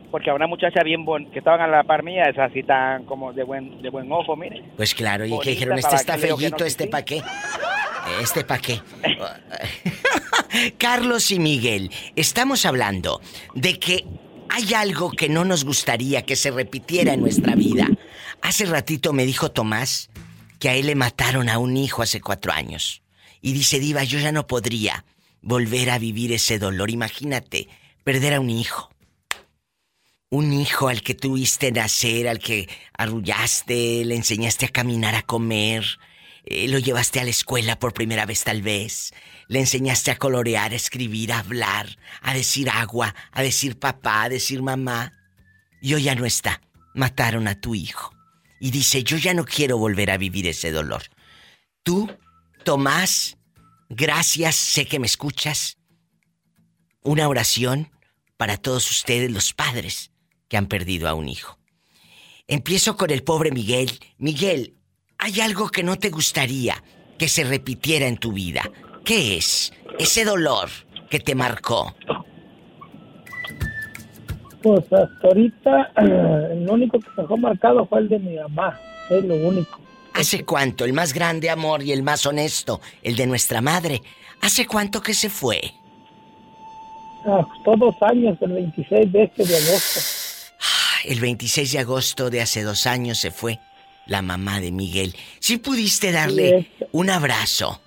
Porque a una muchacha bien bon que estaban a la par mía, es así tan como de buen, de buen ojo, mire. Pues claro, y que dijeron, este está fellito, [laughs] este pa' qué. Este pa' qué. Carlos y Miguel, estamos hablando de que hay algo que no nos gustaría que se repitiera en nuestra vida. Hace ratito me dijo Tomás que a él le mataron a un hijo hace cuatro años. Y dice, Diva, yo ya no podría volver a vivir ese dolor. Imagínate, perder a un hijo. Un hijo al que tuviste nacer, al que arrullaste, le enseñaste a caminar, a comer, eh, lo llevaste a la escuela por primera vez tal vez, le enseñaste a colorear, a escribir, a hablar, a decir agua, a decir papá, a decir mamá. Y hoy ya no está. Mataron a tu hijo. Y dice, yo ya no quiero volver a vivir ese dolor. Tú, Tomás, gracias, sé que me escuchas. Una oración para todos ustedes, los padres que han perdido a un hijo. Empiezo con el pobre Miguel. Miguel, hay algo que no te gustaría que se repitiera en tu vida. ¿Qué es ese dolor que te marcó? Pues hasta ahorita [clears throat] el único que dejó marcado fue el de mi mamá, es lo único. ¿Hace cuánto? El más grande amor y el más honesto, el de nuestra madre. ¿Hace cuánto que se fue? Ah, todos años, el 26 de este de agosto. El 26 de agosto de hace dos años se fue la mamá de Miguel. ¿Sí pudiste darle un abrazo?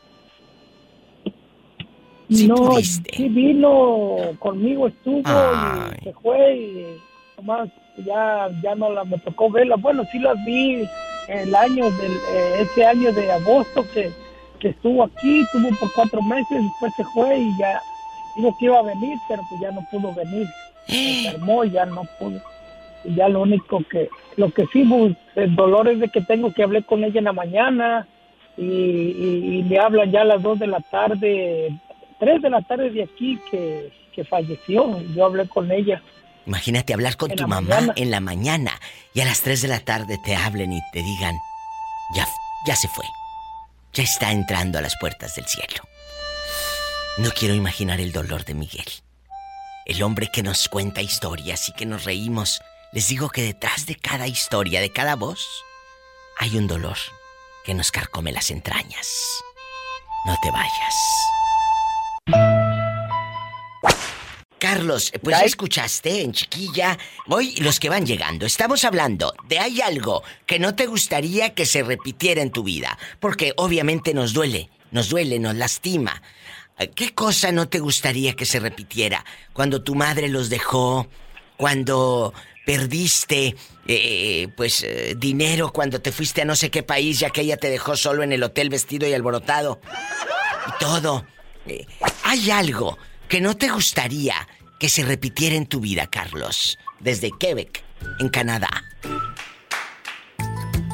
No, sí vino conmigo, estuvo y se fue y nomás ya, ya no la me tocó verla. Bueno, sí las vi el año del, eh, ese año de agosto que, que estuvo aquí, estuvo por cuatro meses, después se fue y ya dijo que iba a venir, pero pues ya no pudo venir. Se enfermó y ya no pudo. Y ya lo único que, lo que sí, pues, el dolor es de que tengo que hablar con ella en la mañana y, y, me hablan ya a las dos de la tarde, tres de la tarde de aquí que, que falleció. Yo hablé con ella. Imagínate hablar con tu mamá en la mañana y a las 3 de la tarde te hablen y te digan, ya, ya se fue, ya está entrando a las puertas del cielo. No quiero imaginar el dolor de Miguel. El hombre que nos cuenta historias y que nos reímos. Les digo que detrás de cada historia, de cada voz, hay un dolor que nos carcome las entrañas. No te vayas. Carlos, pues ya escuchaste en chiquilla. Hoy los que van llegando, estamos hablando de hay algo que no te gustaría que se repitiera en tu vida, porque obviamente nos duele, nos duele, nos lastima. ¿Qué cosa no te gustaría que se repitiera? Cuando tu madre los dejó, cuando perdiste eh, pues eh, dinero cuando te fuiste a no sé qué país ya que ella te dejó solo en el hotel vestido y alborotado y todo. Eh, hay algo que no te gustaría que se repitiera en tu vida, Carlos, desde Quebec, en Canadá.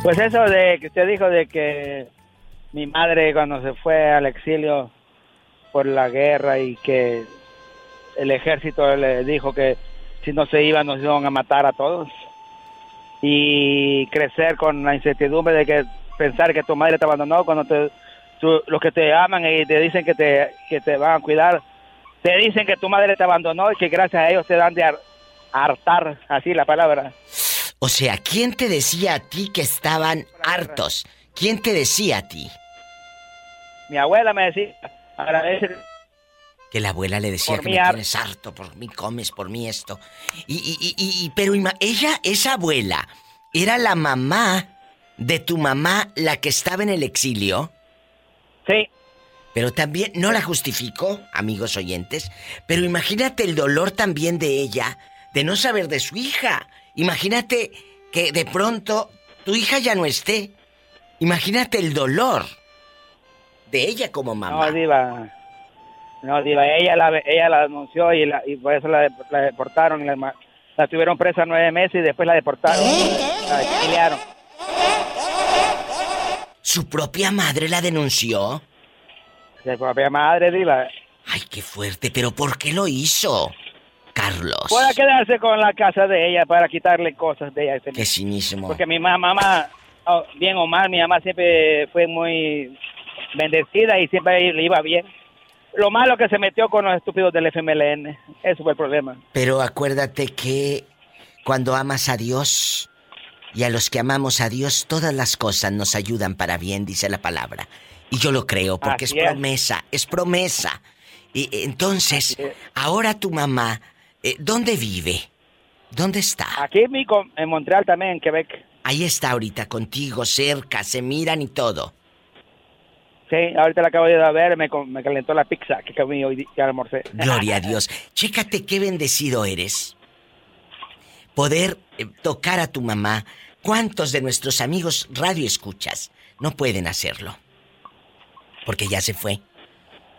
Pues eso de que usted dijo de que mi madre cuando se fue al exilio por la guerra y que el ejército le dijo que si no se iban nos iban a matar a todos y crecer con la incertidumbre de que pensar que tu madre te abandonó cuando te, los que te aman y te dicen que te, que te van a cuidar te dicen que tu madre te abandonó y que gracias a ellos te dan de hartar, así la palabra. O sea, ¿quién te decía a ti que estaban hartos? ¿Quién te decía a ti? Mi abuela me decía, agradece. Que la abuela le decía que me tienes harto, por mí comes, por mí esto. Y, y, y, y pero ella, esa abuela, ¿era la mamá de tu mamá la que estaba en el exilio? Sí. Pero también, no la justifico, amigos oyentes, pero imagínate el dolor también de ella, de no saber de su hija. Imagínate que de pronto tu hija ya no esté. Imagínate el dolor de ella como mamá. No, Diva. No, Diva, ella la, ella la denunció y, y por eso la, deportaron. Y la, la, tuvieron presa nueve meses y después la deportaron. La exiliaron. ¿Su propia madre la denunció? De propia madre, Diva. Ay, qué fuerte, pero ¿por qué lo hizo? Carlos. Puede quedarse con la casa de ella para quitarle cosas de ella. Qué cinismo. Porque mi mamá, oh, bien o mal, mi mamá siempre fue muy bendecida y siempre le iba bien. Lo malo que se metió con los estúpidos del FMLN. Eso fue el problema. Pero acuérdate que cuando amas a Dios y a los que amamos a Dios, todas las cosas nos ayudan para bien, dice la palabra. Y yo lo creo, porque es promesa, es promesa. Y entonces, ahora tu mamá, eh, ¿dónde vive? ¿Dónde está? Aquí en, en Montreal también, en Quebec. Ahí está ahorita contigo, cerca, se miran y todo. Sí, ahorita la acabo de ver, me, me calentó la pizza que comí hoy que almorcé. Gloria a [laughs] Dios. Chécate qué bendecido eres. Poder eh, tocar a tu mamá. ¿Cuántos de nuestros amigos radio escuchas no pueden hacerlo? Porque ya se fue.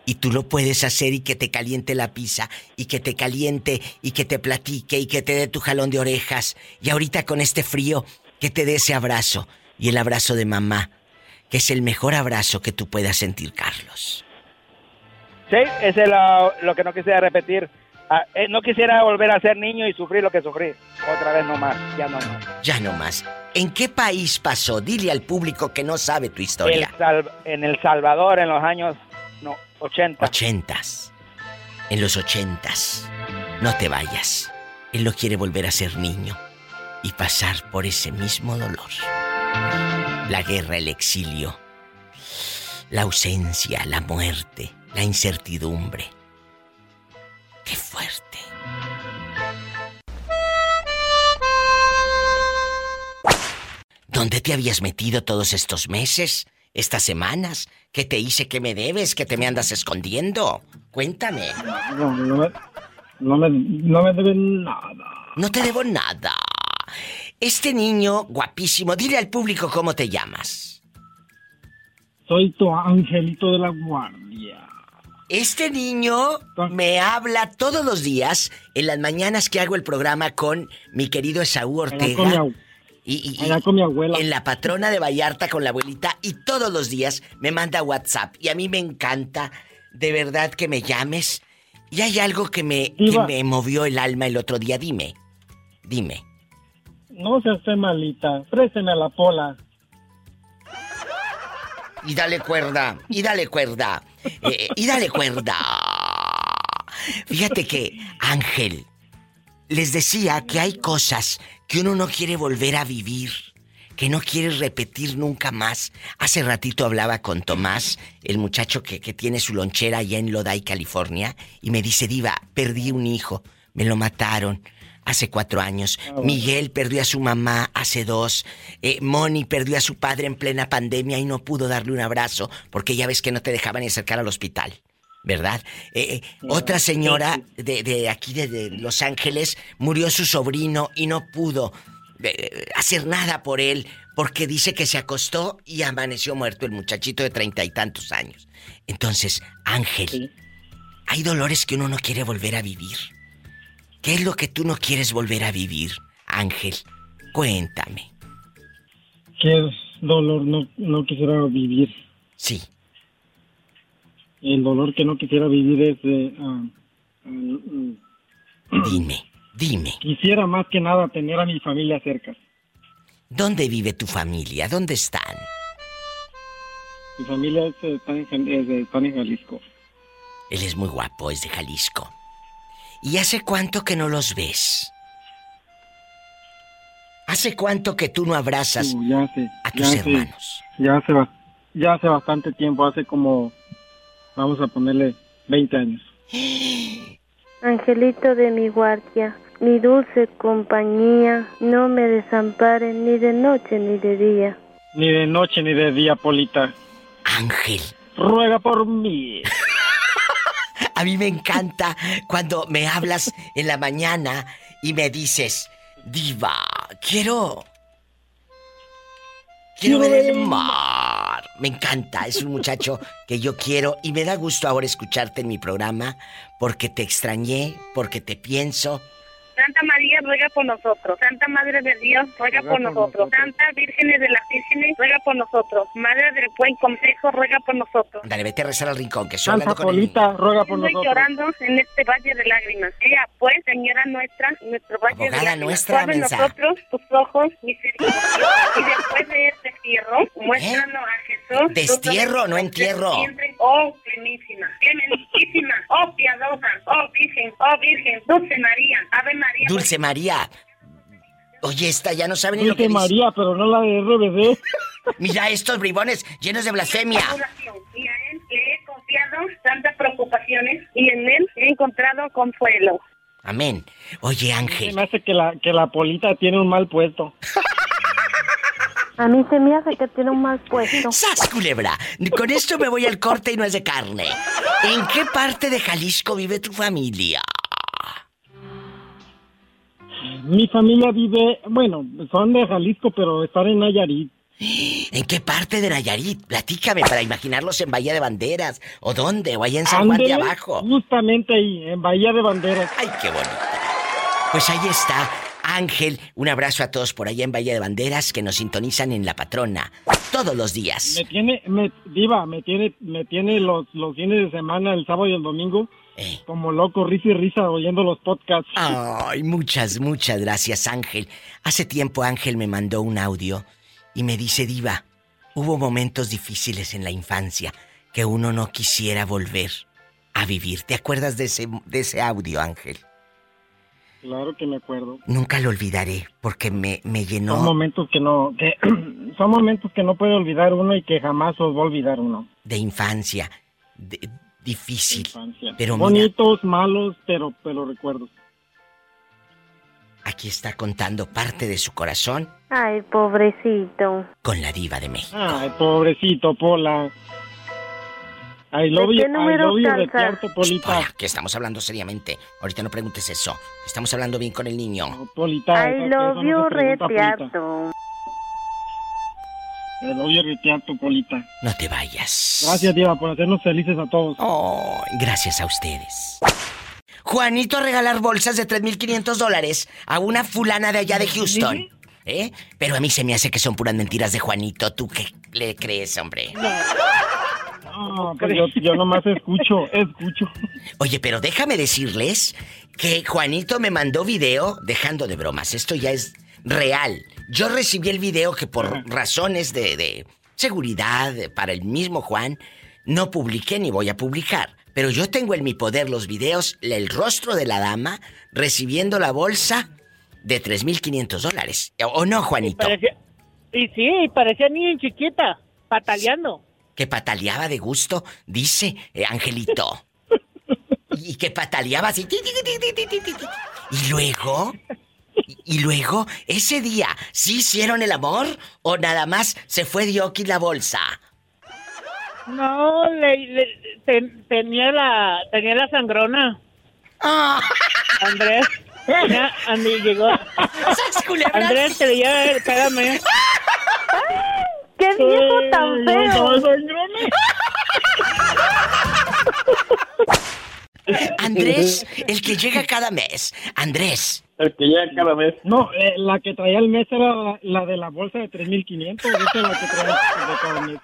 Y tú lo puedes hacer y que te caliente la pizza, y que te caliente, y que te platique, y que te dé tu jalón de orejas. Y ahorita con este frío, que te dé ese abrazo. Y el abrazo de mamá que es el mejor abrazo que tú puedas sentir, Carlos. Sí, ese es lo, que no quisiera repetir. Ah, eh, no quisiera volver a ser niño y sufrir lo que sufrí. Otra vez no más, ya no más. Ya no más. ¿En qué país pasó? Dile al público que no sabe tu historia. en El Salvador en los años no, 80. 80. En los 80. No te vayas. Él no quiere volver a ser niño y pasar por ese mismo dolor. La guerra, el exilio, la ausencia, la muerte, la incertidumbre. ¡Qué fuerte! ¿Dónde te habías metido todos estos meses? ¿Estas semanas? ¿Qué te hice? ¿Qué me debes? ¿Qué te me andas escondiendo? Cuéntame. No, no me, no me, no me deben nada. No te debo nada. Este niño guapísimo, dile al público cómo te llamas. Soy tu angelito de la guardia. Este niño me habla todos los días en las mañanas que hago el programa con mi querido Esaú Ortega. Y, con mi abuela. En la patrona de Vallarta con la abuelita y todos los días me manda WhatsApp. Y a mí me encanta, de verdad, que me llames. Y hay algo que me, que me movió el alma el otro día. Dime, dime. No se hace malita, présteme a la pola. Y dale cuerda, y dale cuerda, eh, y dale cuerda. Fíjate que, Ángel, les decía que hay cosas que uno no quiere volver a vivir, que no quiere repetir nunca más. Hace ratito hablaba con Tomás, el muchacho que, que tiene su lonchera allá en Lodi, California, y me dice, Diva, perdí un hijo, me lo mataron hace cuatro años. Ah, Miguel perdió a su mamá hace dos. Eh, Moni perdió a su padre en plena pandemia y no pudo darle un abrazo porque ya ves que no te dejaban ni acercar al hospital. ¿Verdad? Eh, eh, otra señora de, aquí, de, Los Ángeles, murió su sobrino y no pudo hacer nada por él porque dice que se acostó y amaneció muerto el muchachito de treinta y tantos años. Entonces, Ángel, hay dolores que uno no quiere volver a vivir. ¿Qué es lo que tú no quieres volver a vivir, Ángel? Cuéntame. ¿Qué dolor no, no quisiera vivir? Sí. El dolor que no quisiera vivir es de... Ah, ah, dime, dime. Quisiera más que nada tener a mi familia cerca. ¿Dónde vive tu familia? ¿Dónde están? Mi familia es, está en, es de, están en Jalisco. Él es muy guapo, es de Jalisco. ¿Y hace cuánto que no los ves? ¿Hace cuánto que tú no abrazas a tus hermanos? ya hace, ya hace bastante tiempo, hace como, vamos a ponerle 20 años. [gasps] Angelito de mi guardia, mi dulce compañía, no me desampares ni de noche ni de día. Ni de noche ni de día, Polita. Ángel. Ruega por mí. A mí me encanta cuando me hablas en la mañana y me dices, Diva, quiero. Quiero ver el mar. Me encanta, es un muchacho que yo quiero y me da gusto ahora escucharte en mi programa porque te extrañé, porque te pienso Santa María ruega por nosotros. Santa Madre de Dios ruega, por, nosotros. Santa Virgen de las Vírgenes ruega por nosotros. Madre del Buen Consejo ruega por nosotros. Dale, vete a rezar al rincón, que soy Santa Polita ruega por nosotros. Estoy llorando en este valle de lágrimas. Ella, pues, Señora nuestra, nuestro valle de lágrimas. nuestra nosotros tus ojos misericordiosos. y después de este destierro, muéstranos a Jesús. Destierro, no entierro. Oh, clemenísima, clemenísima, oh piadosa, oh Virgen, oh Virgen, Dulce María, Ave María. Dulce María. Oye, esta ya no sabe ni lo que María, pero no la de RBD. [laughs] Mira estos bribones llenos de blasfemia. Y a él le he confiado tantas preocupaciones y en él he encontrado consuelo. Amén. Oye, Ángel. Me hace que la, que la polita tiene un mal puesto. A mí se me hace que tiene un mal puesto. ¡Sas, culebra! Con esto me voy al corte y no es de carne. ¿En qué parte de Jalisco vive tu familia? Mi familia vive, bueno, son de Jalisco, pero están en Nayarit. ¿En qué parte de Nayarit? Platícame para imaginarlos en Bahía de Banderas. ¿O dónde? ¿O ahí en San Juan de Abajo? Justamente ahí, en Bahía de Banderas. ¡Ay, qué bonito! Pues ahí está. Ángel, un abrazo a todos por allá en Bahía de Banderas que nos sintonizan en La Patrona todos los días. Me tiene, me, Diva, me tiene, me tiene los, los fines de semana, el sábado y el domingo, eh. como loco, risa y risa, oyendo los podcasts. Ay, muchas, muchas gracias, Ángel. Hace tiempo Ángel me mandó un audio y me dice, Diva, hubo momentos difíciles en la infancia que uno no quisiera volver a vivir. ¿Te acuerdas de ese, de ese audio, Ángel? Claro que me acuerdo. Nunca lo olvidaré porque me, me llenó. Son momentos que no, que [clears throat] son momentos que no puede olvidar uno y que jamás os va a olvidar uno. De infancia. Difícil. Pero Bonitos, malos, pero, pero recuerdos. Aquí está contando parte de su corazón. Ay, pobrecito. Con la diva de México. Ay, pobrecito, Pola. I love you, I love you, Polita. que estamos hablando seriamente. Ahorita no preguntes eso. Estamos hablando bien con el niño. Polita. I love you, retiarto. Love you, retiarto, Polita. No te vayas. Gracias, Diva, por hacernos felices a todos. Oh, gracias a ustedes. Juanito a regalar bolsas de 3.500 dólares a una fulana de allá de Houston. ¿Eh? Pero a mí se me hace que son puras mentiras de Juanito. ¿Tú qué le crees, hombre? No, pues yo, yo nomás escucho, escucho. Oye, pero déjame decirles que Juanito me mandó video, dejando de bromas, esto ya es real. Yo recibí el video que por razones de, de seguridad para el mismo Juan, no publiqué ni voy a publicar. Pero yo tengo en mi poder los videos, el rostro de la dama recibiendo la bolsa de 3.500 dólares. ¿O no, Juanito? Y, sí, parecía niña chiquita, pataleando. Que pataleaba de gusto, dice eh, Angelito. [laughs] y que pataleaba así. Y luego... Y, luego, ese día, ¿sí hicieron el amor o nada más se fue Dioki la bolsa? No, le, tenía la tenía la sangrona. Ah. Andrés. Andrés llegó. Andrés, te lleva, espérame. ¡Qué viejo tan feo! Andrés, el que llega cada mes. Andrés. El que llega cada mes. No, eh, la que traía el mes era la, de la bolsa de 3.500. Esa es la que traía de cada mes.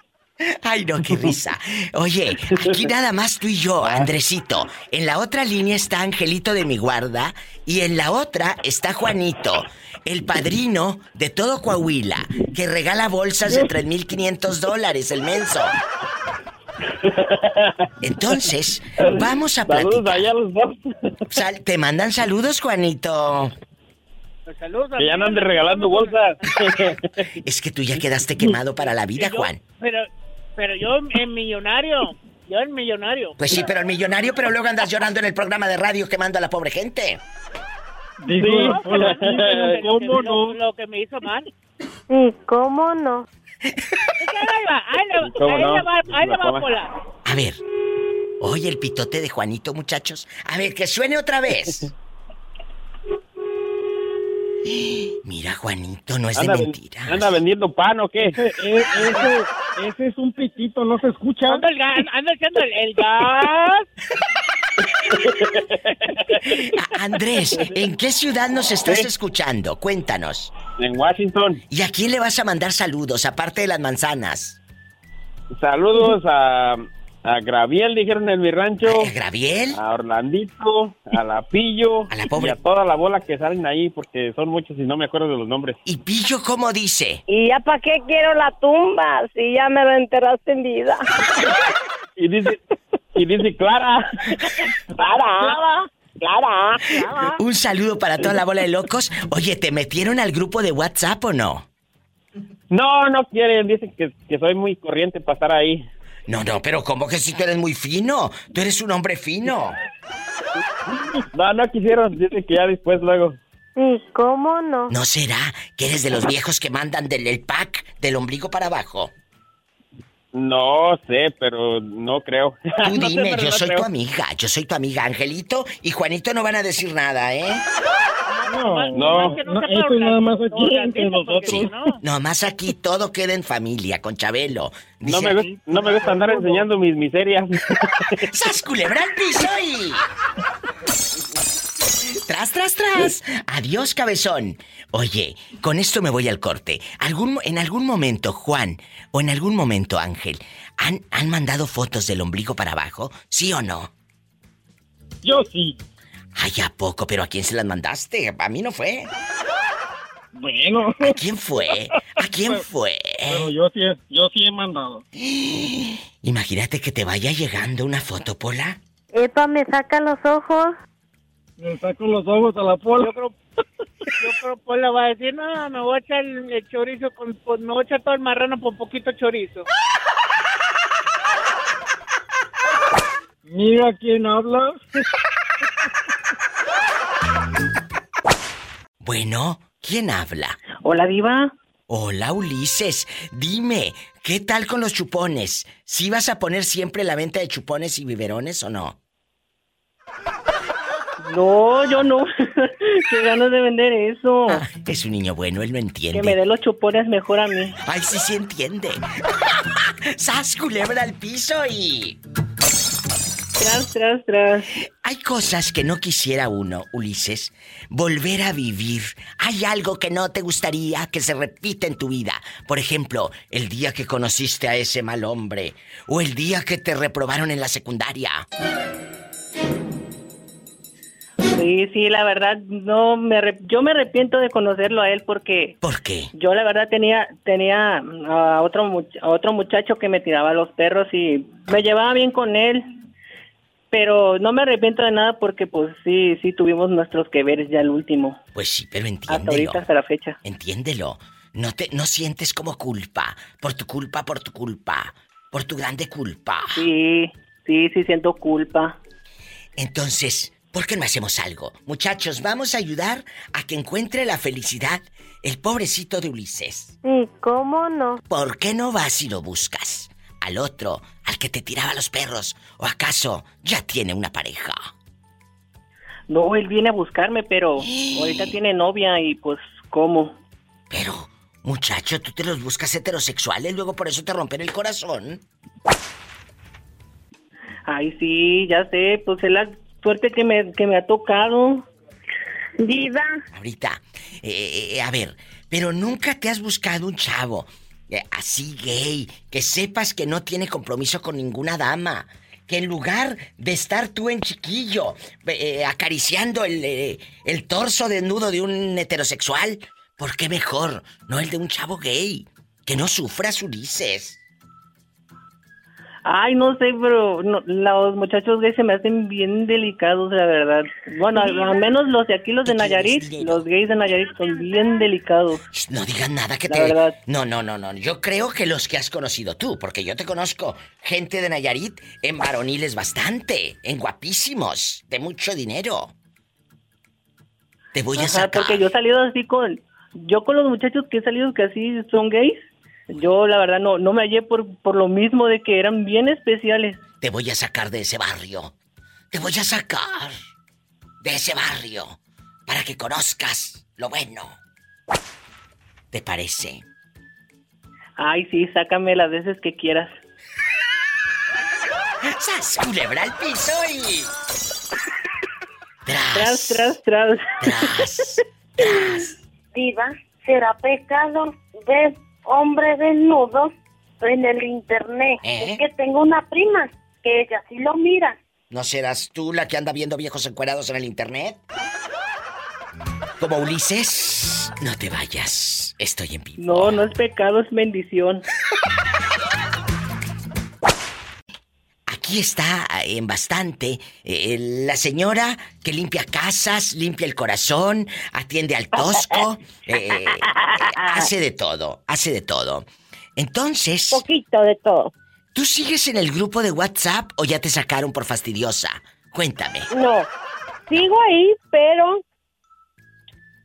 Ay, no, qué risa. Oye, aquí nada más tú y yo, Andresito. En la otra línea está Angelito de mi guarda y en la otra está Juanito, el padrino de todo Coahuila, que regala bolsas de 3.500 dólares, el menso. Entonces, [laughs] vamos a platicar. te mandan saludos, Juanito. Saludos. Que ya no andes regalando bolsas. [laughs] es que tú ya quedaste quemado para la vida, Juan. Pero, pero yo en millonario. Yo en millonario. Pues sí, pero el millonario, pero luego andas llorando en el programa de radio quemando a la pobre gente. Sí, ¿cómo no? Lo que me hizo mal. Sí, ¿cómo no? A ver, oye el pitote de Juanito, muchachos. A ver, que suene otra vez. [laughs] Mira, Juanito, no es de mentira. ¿Anda vendiendo pan o qué? Ese, ese, ese, es un pitito, no se escucha. Anda, el anda echando el, gas. [laughs] Andrés, ¿en qué ciudad nos estás escuchando? Cuéntanos. En Washington. ¿Y a quién le vas a mandar saludos, aparte de las manzanas? Saludos a a Graviel, dijeron en mi rancho. ¿A Graviel? A Orlandito, a la Pillo. [laughs] A la pobre. Y a toda la bola que salen ahí, porque son muchos y no me acuerdo de los nombres. ¿Y Pillo cómo dice? ¿Y ya para qué quiero la tumba si ya me lo enterraste en vida? [laughs] y dice, y dice Clara. [laughs] Clara. Clara. [laughs] Un saludo para toda la bola de locos. Oye, ¿te metieron al grupo de WhatsApp o no? No, no quieren. Dicen que, que soy muy corriente para estar ahí. No, no, pero ¿cómo que si tú eres muy fino? Tú eres un hombre fino. No, no quisieron, dicen que ya después luego. Sí, ¿cómo no? ¿No será que eres de los viejos que mandan del pack del ombligo para abajo? No sé, pero no creo. Tú [laughs] dime, yo soy tu amiga, yo soy tu amiga. Angelito y Juanito no van a decir nada, ¿eh? No, no, no, esto es nada más aquí entre nosotros. No, más aquí todo queda en familia, con Chabelo. no, me, no me gusta andar enseñando mis miserias. [laughs] ¡Sas culebra al piso y... Tras, tras, tras. Adiós, cabezón. Oye, con esto me voy al corte. ¿Algún, en algún momento, Juan, o en algún momento, Ángel, ¿han, ¿han mandado fotos del ombligo para abajo? ¿Sí o no? Yo sí. Ay, ¿a poco? ¿Pero a quién se las mandaste? A mí no fue. Bueno. ¿A quién fue? ¿A quién fue? Pero yo sí, yo sí he mandado. Imagínate que te vaya llegando una foto, Pola. Epa, me saca los ojos. Me saco los ojos a la Pola. Yo creo que pues, le va a decir, no, me voy a echar el, chorizo, con, me voy a echar todo el marrano por poquito chorizo. Mira quién habla. Bueno, ¿quién habla? Hola, Diva. Hola, Ulises. Dime, ¿qué tal con los chupones? ¿Sí vas a poner siempre la venta de chupones y biberones o no? No, yo no. [laughs] Qué ganas de vender eso. Ah, es un niño bueno, él no entiende. Que me dé los chupones mejor a mí. Ay, sí, sí entiende. [laughs] ¡Sas, culebra al piso y... Tras, tras, tras. Hay cosas que no quisiera uno, Ulises, volver a vivir. Hay algo que no te gustaría que se repita en tu vida. Por ejemplo, el día que conociste a ese mal hombre. O el día que te reprobaron en la secundaria. Sí, sí, la verdad, no me yo me arrepiento de conocerlo a él porque... ¿Por qué? Yo la verdad tenía tenía a otro, a otro muchacho que me tiraba los perros y me llevaba bien con él pero no me arrepiento de nada porque pues sí, sí tuvimos nuestros que veres ya el último. Pues sí, pero entiéndelo. Hasta ahorita, hasta la fecha. Entiéndelo. No te, no sientes como culpa. Por tu culpa, por tu culpa. Por tu grande culpa. Sí, sí, sí siento culpa. Entonces, ¿por qué no hacemos algo? Muchachos, vamos a ayudar a que encuentre la felicidad el pobrecito de Ulises. Sí, ¿cómo no? ¿Por qué no vas y lo buscas? al otro, al que te tiraba los perros? ¿O acaso ya tiene una pareja? No, él viene a buscarme, pero ahorita [gasps] tiene novia y pues, ¿cómo? Pero, muchacho, tú te los buscas heterosexuales, luego por eso te rompen el corazón. Ay, sí, ya sé, pues es la suerte que me, que me ha tocado. Diva. Ahorita, eh, eh, eh, a ver, pero nunca te has buscado un chavo eh, así gay, que sepas que no tiene compromiso con ninguna dama. Que en lugar de estar tú en chiquillo, eh, acariciando el, eh, el torso desnudo de un heterosexual, ¿por qué mejor no el de un chavo gay? Que no sufras Ulises. Ay, no sé, pero los muchachos gays se me hacen bien delicados, la verdad. Bueno, al, menos los de aquí, los de Nayarit, los gays de Nayarit son bien delicados. No digan nada que te... Verdad. No, no, no, no. Yo creo que los que has conocido tú, porque yo te conozco gente de Nayarit en varoniles bastante, en guapísimos, de mucho dinero. Te voy a sacar. porque yo he salido así con... Yo con los muchachos que he salido que así son gays, yo la verdad no, no me hallé por, por lo mismo de que eran bien especiales. Te voy a sacar de ese barrio. Te voy a sacar de ese barrio para que conozcas lo bueno. ¿Te parece? Ay, sí, sácame las veces que quieras. [laughs] ¡Sas, culebra al piso y... Tras, tras, tras. Tras, tras. Diva, [laughs] ¿será pecado ver hombre desnudo en el internet. Es ¿Eh? que tengo una prima que ella sí lo mira. ¿No serás tú la que anda viendo viejos encuerados en el internet? Como Ulises, no te vayas. Estoy en vivo. No, no es pecado, es bendición. Aquí está en bastante eh, la señora que limpia casas, limpia el corazón, atiende al tosco, eh, eh, hace de todo, hace de todo. Entonces... Poquito de todo. ¿Tú sigues en el grupo de WhatsApp o ya te sacaron por fastidiosa? Cuéntame. No, sigo ahí, pero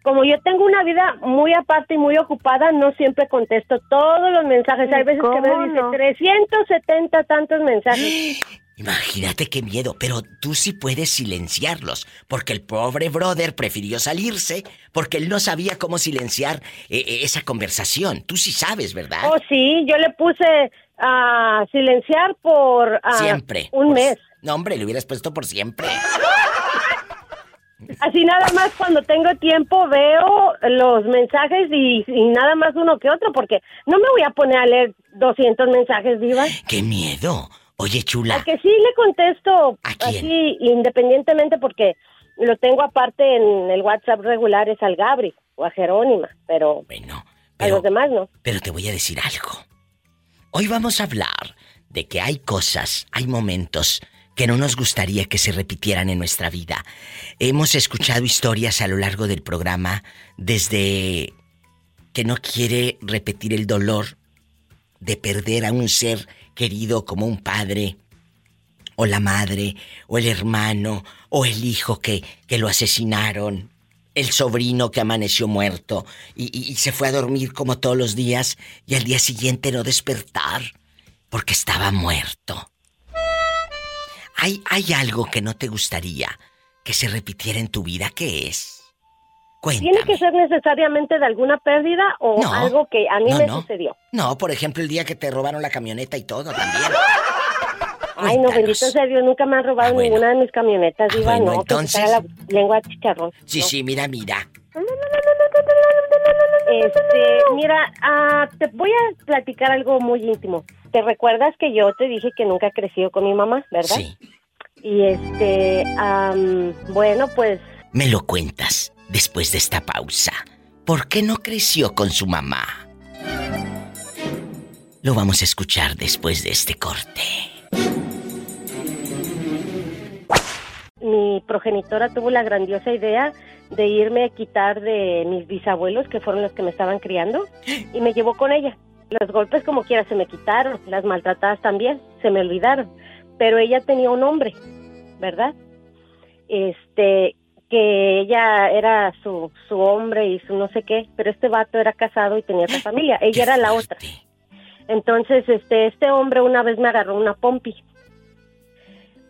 como yo tengo una vida muy aparte y muy ocupada, no siempre contesto todos los mensajes. Hay veces que me dice 370 tantos mensajes. [gasps] Imagínate qué miedo, pero tú sí puedes silenciarlos, porque el pobre brother prefirió salirse porque él no sabía cómo silenciar eh, eh, esa conversación. Tú sí sabes, ¿verdad? Oh, sí, yo le puse a silenciar por ah, siempre un mes. No, hombre, le hubieras puesto por siempre. [laughs] Así nada más cuando tengo tiempo veo los mensajes y, nada más uno que otro, porque no me voy a poner a leer 200 mensajes, Diva. ¡Qué miedo! Oye, chula. A que sí le contesto así independientemente porque lo tengo aparte en el WhatsApp regular, es al Gabri o a Jerónima, pero, bueno, a los demás no. Pero te voy a decir algo. Hoy vamos a hablar de que hay cosas, hay momentos que no nos gustaría que se repitieran en nuestra vida. Hemos escuchado historias a lo largo del programa desde que no quiere repetir el dolor de perder a un ser querido como un padre, o la madre, o el hermano, o el hijo que, que lo asesinaron, el sobrino que amaneció muerto y, y, se fue a dormir como todos los días y al día siguiente no despertar porque estaba muerto. ¿Hay, hay algo que no te gustaría que se repitiera en tu vida? ¿Qué es? Cuéntame. ¿Tiene que ser necesariamente de alguna pérdida o algo que a mí me sucedió? No, por ejemplo, el día que te robaron la camioneta y todo también. Ay, no, bendito sea Dios, nunca me han robado ah, ninguna de mis camionetas, ah, Iba, no, entonces... la lengua chicharrón. Sí, sí, mira, mira. Este, mira, ah, te voy a platicar algo muy íntimo. ¿Te recuerdas que yo te dije que nunca he crecido con mi mamá, verdad? Sí. Y este, bueno, pues... Me lo cuentas después de esta pausa. ¿Por qué no creció con su mamá? Lo vamos a escuchar después de este corte. Mi progenitora tuvo la grandiosa idea de irme a quitar de mis bisabuelos, que fueron los que me estaban criando, [gasps] y me llevó con ella. Los golpes como quiera se me quitaron, las maltratadas también, se me olvidaron. Pero ella tenía un hombre, ¿verdad? Este, que ella era su, su hombre y su no sé qué, pero este vato era casado y tenía otra [gasps] familia. Ella era la otra. Entonces, este, este hombre una vez me agarró una pompi.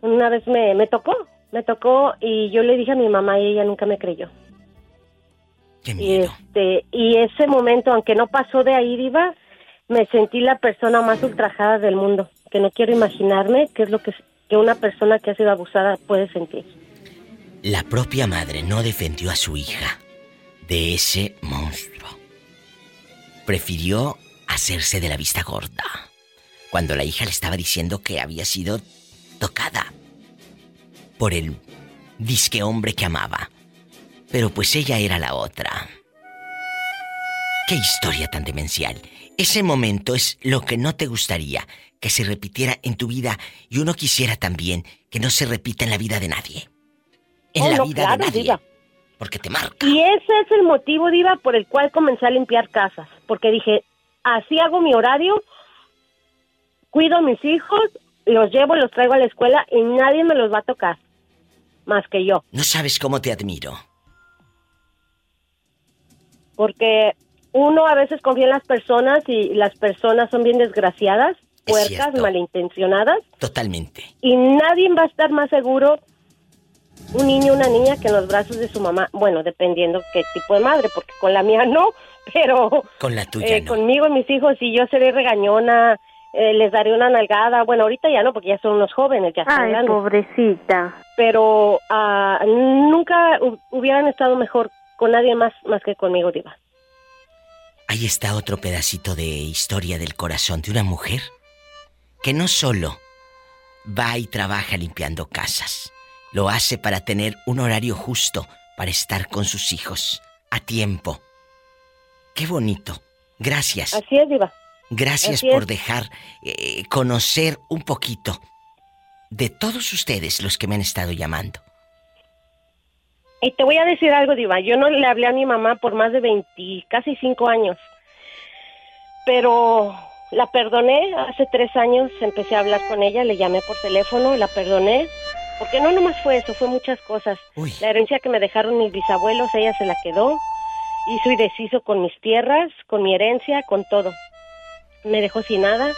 Una vez me, me tocó, me tocó y yo le dije a mi mamá y ella nunca me creyó. Y, este, y ese momento, aunque no pasó de ahí, Diva, me sentí la persona más ultrajada del mundo, que no quiero imaginarme qué es lo que, una persona que ha sido abusada puede sentir. La propia madre no defendió a su hija de ese monstruo. Prefirió hacerse de la vista gorda cuando la hija le estaba diciendo que había sido tocada por el disque hombre que amaba. Pero pues ella era la otra. Qué historia tan demencial. Ese momento es lo que no te gustaría que se repitiera en tu vida y uno quisiera también que no se repita en la vida de nadie. En la vida de nadie. Porque te marca. Y ese es el motivo, Diva, por el cual comencé a limpiar casas. Porque dije, así hago mi horario, cuido a mis hijos, los llevo, los traigo a la escuela y nadie me los va a tocar. Más que yo. No sabes cómo te admiro. Porque uno a veces confía en las personas y las personas son bien desgraciadas, puercas, malintencionadas. Totalmente. Y nadie va a estar más seguro, un niño o una niña, que en los brazos de su mamá. Bueno, dependiendo qué tipo de madre, porque con la mía no, [laughs] pero... Con la tuya. Eh, conmigo y mis hijos, si yo seré regañona, eh, les daré una nalgada. Bueno, ahorita ya no, porque ya son unos jóvenes, ya Ay, pobrecita. Pero ah, nunca hubieran estado mejor con nadie más, más que conmigo, Diva. Ahí está otro pedacito de historia del corazón de una mujer que no solo va y trabaja limpiando casas, lo hace para tener un horario justo para estar con sus hijos a tiempo. Qué bonito. Gracias. Así es, Diva. Gracias por dejar eh, conocer un poquito de todos ustedes los que me han estado llamando. Y te voy a decir algo, Diva. Yo no le hablé a mi mamá por más de 20, casi 5 años. Pero la perdoné. Hace tres años empecé a hablar con ella. Le llamé por teléfono, la perdoné. Porque no nomás fue eso, fue muchas cosas. La herencia que me dejaron mis bisabuelos, ella se la quedó. Hizo y deshizo con mis tierras, con mi herencia, con todo. Me dejó sin nada.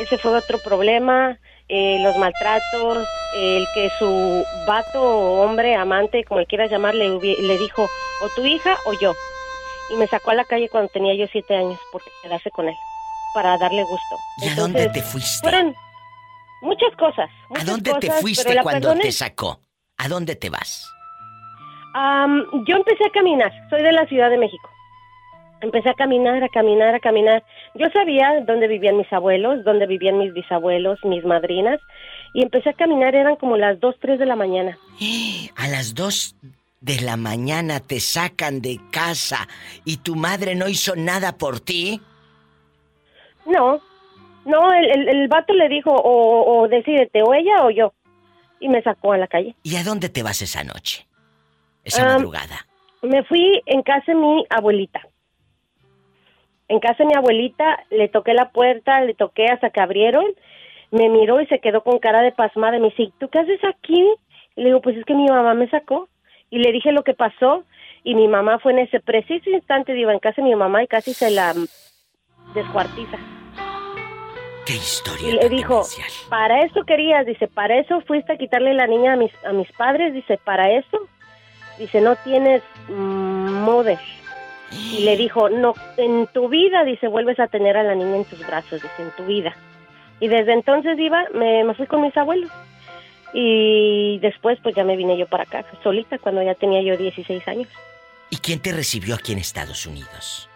Ese fue otro problema. Eh, los maltratos, el que su vato o hombre, amante, como le quieras llamar, le, le dijo o tu hija o yo. Y me sacó a la calle cuando tenía yo siete años porque quedarse con él, para darle gusto. ¿Y a dónde te fuiste? Fueron muchas cosas. ¿A dónde te fuiste cuando te sacó? ¿A dónde te vas? yo empecé a caminar, soy de la Ciudad de México empecé a caminar, a caminar, a caminar. Yo sabía dónde vivían mis abuelos, dónde vivían mis bisabuelos, mis madrinas, y empecé a caminar, eran como las 2, 3 de la mañana. [gasps] A las 2 de la mañana te sacan de casa y tu madre no hizo nada por ti. No, no, el, el, vato le dijo, o, o decídete, o ella o yo. y me sacó a la calle. ¿Y a dónde te vas esa noche? Esa madrugada. Me fui en casa de mi abuelita. En casa de mi abuelita le toqué la puerta, le toqué hasta que abrieron, me miró y se quedó con cara de pasmada. Me dice, ¿tú qué haces aquí? le digo, pues es que mi mamá me sacó. Y le dije lo que pasó y mi mamá fue en ese preciso instante, iba en casa de mi mamá y casi se la descuartiza. ¿Qué historia? Y le dijo, para eso querías, dice, para eso fuiste a quitarle la niña a mis, a mis padres, dice, para eso, dice, no tienes mother. Y le dijo, no, en tu vida, dice, vuelves a tener a la niña en tus brazos, dice, en tu vida. Y desde entonces iba, me, me fui con mis abuelos. Y después, pues ya me vine yo para acá, solita, cuando ya tenía yo 16 años. ¿Y quién te recibió aquí en Estados Unidos?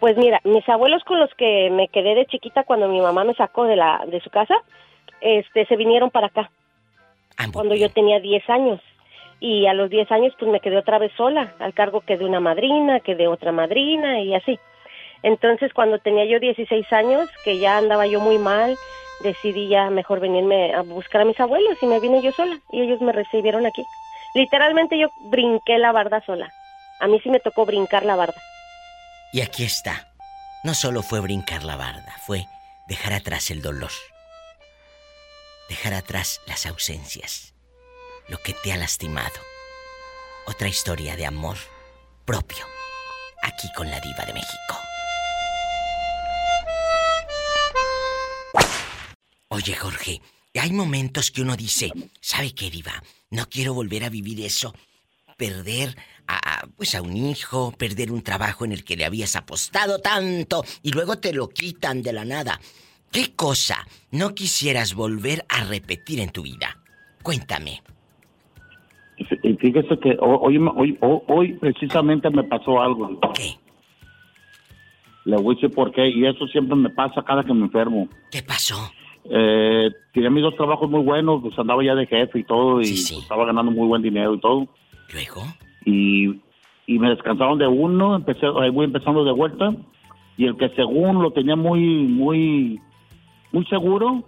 Pues mira, mis abuelos con los que me quedé de chiquita cuando mi mamá me sacó de la de su casa, este se vinieron para acá. Ah, cuando yo tenía 10 años. Y a los 10 años pues me quedé otra vez sola, al cargo que de una madrina, que de otra madrina y así. Entonces cuando tenía yo 16 años, que ya andaba yo muy mal, decidí ya mejor venirme a buscar a mis abuelos y me vine yo sola y ellos me recibieron aquí. Literalmente yo brinqué la barda sola. A mí sí me tocó brincar la barda. Y aquí está. No solo fue brincar la barda, fue dejar atrás el dolor. Dejar atrás las ausencias. Lo que te ha lastimado. Otra historia de amor propio. Aquí con la diva de México. Oye, Jorge, hay momentos que uno dice, ¿sabe qué, diva? No quiero volver a vivir eso. Perder a, pues a un hijo, perder un trabajo en el que le habías apostado tanto y luego te lo quitan de la nada. ¿Qué cosa no quisieras volver a repetir en tu vida? Cuéntame. Fíjese que hoy, hoy, hoy precisamente me pasó algo. ¿Qué? Le voy a decir por qué, y eso siempre me pasa cada que me enfermo. ¿Qué pasó? Eh, tenía mis dos trabajos muy buenos, pues andaba ya de jefe y todo, y estaba ganando muy buen dinero y todo. ¿Luego? y, y me descansaron de uno, empecé, ahí voy empezando de vuelta, y el que según lo tenía muy, muy, muy seguro,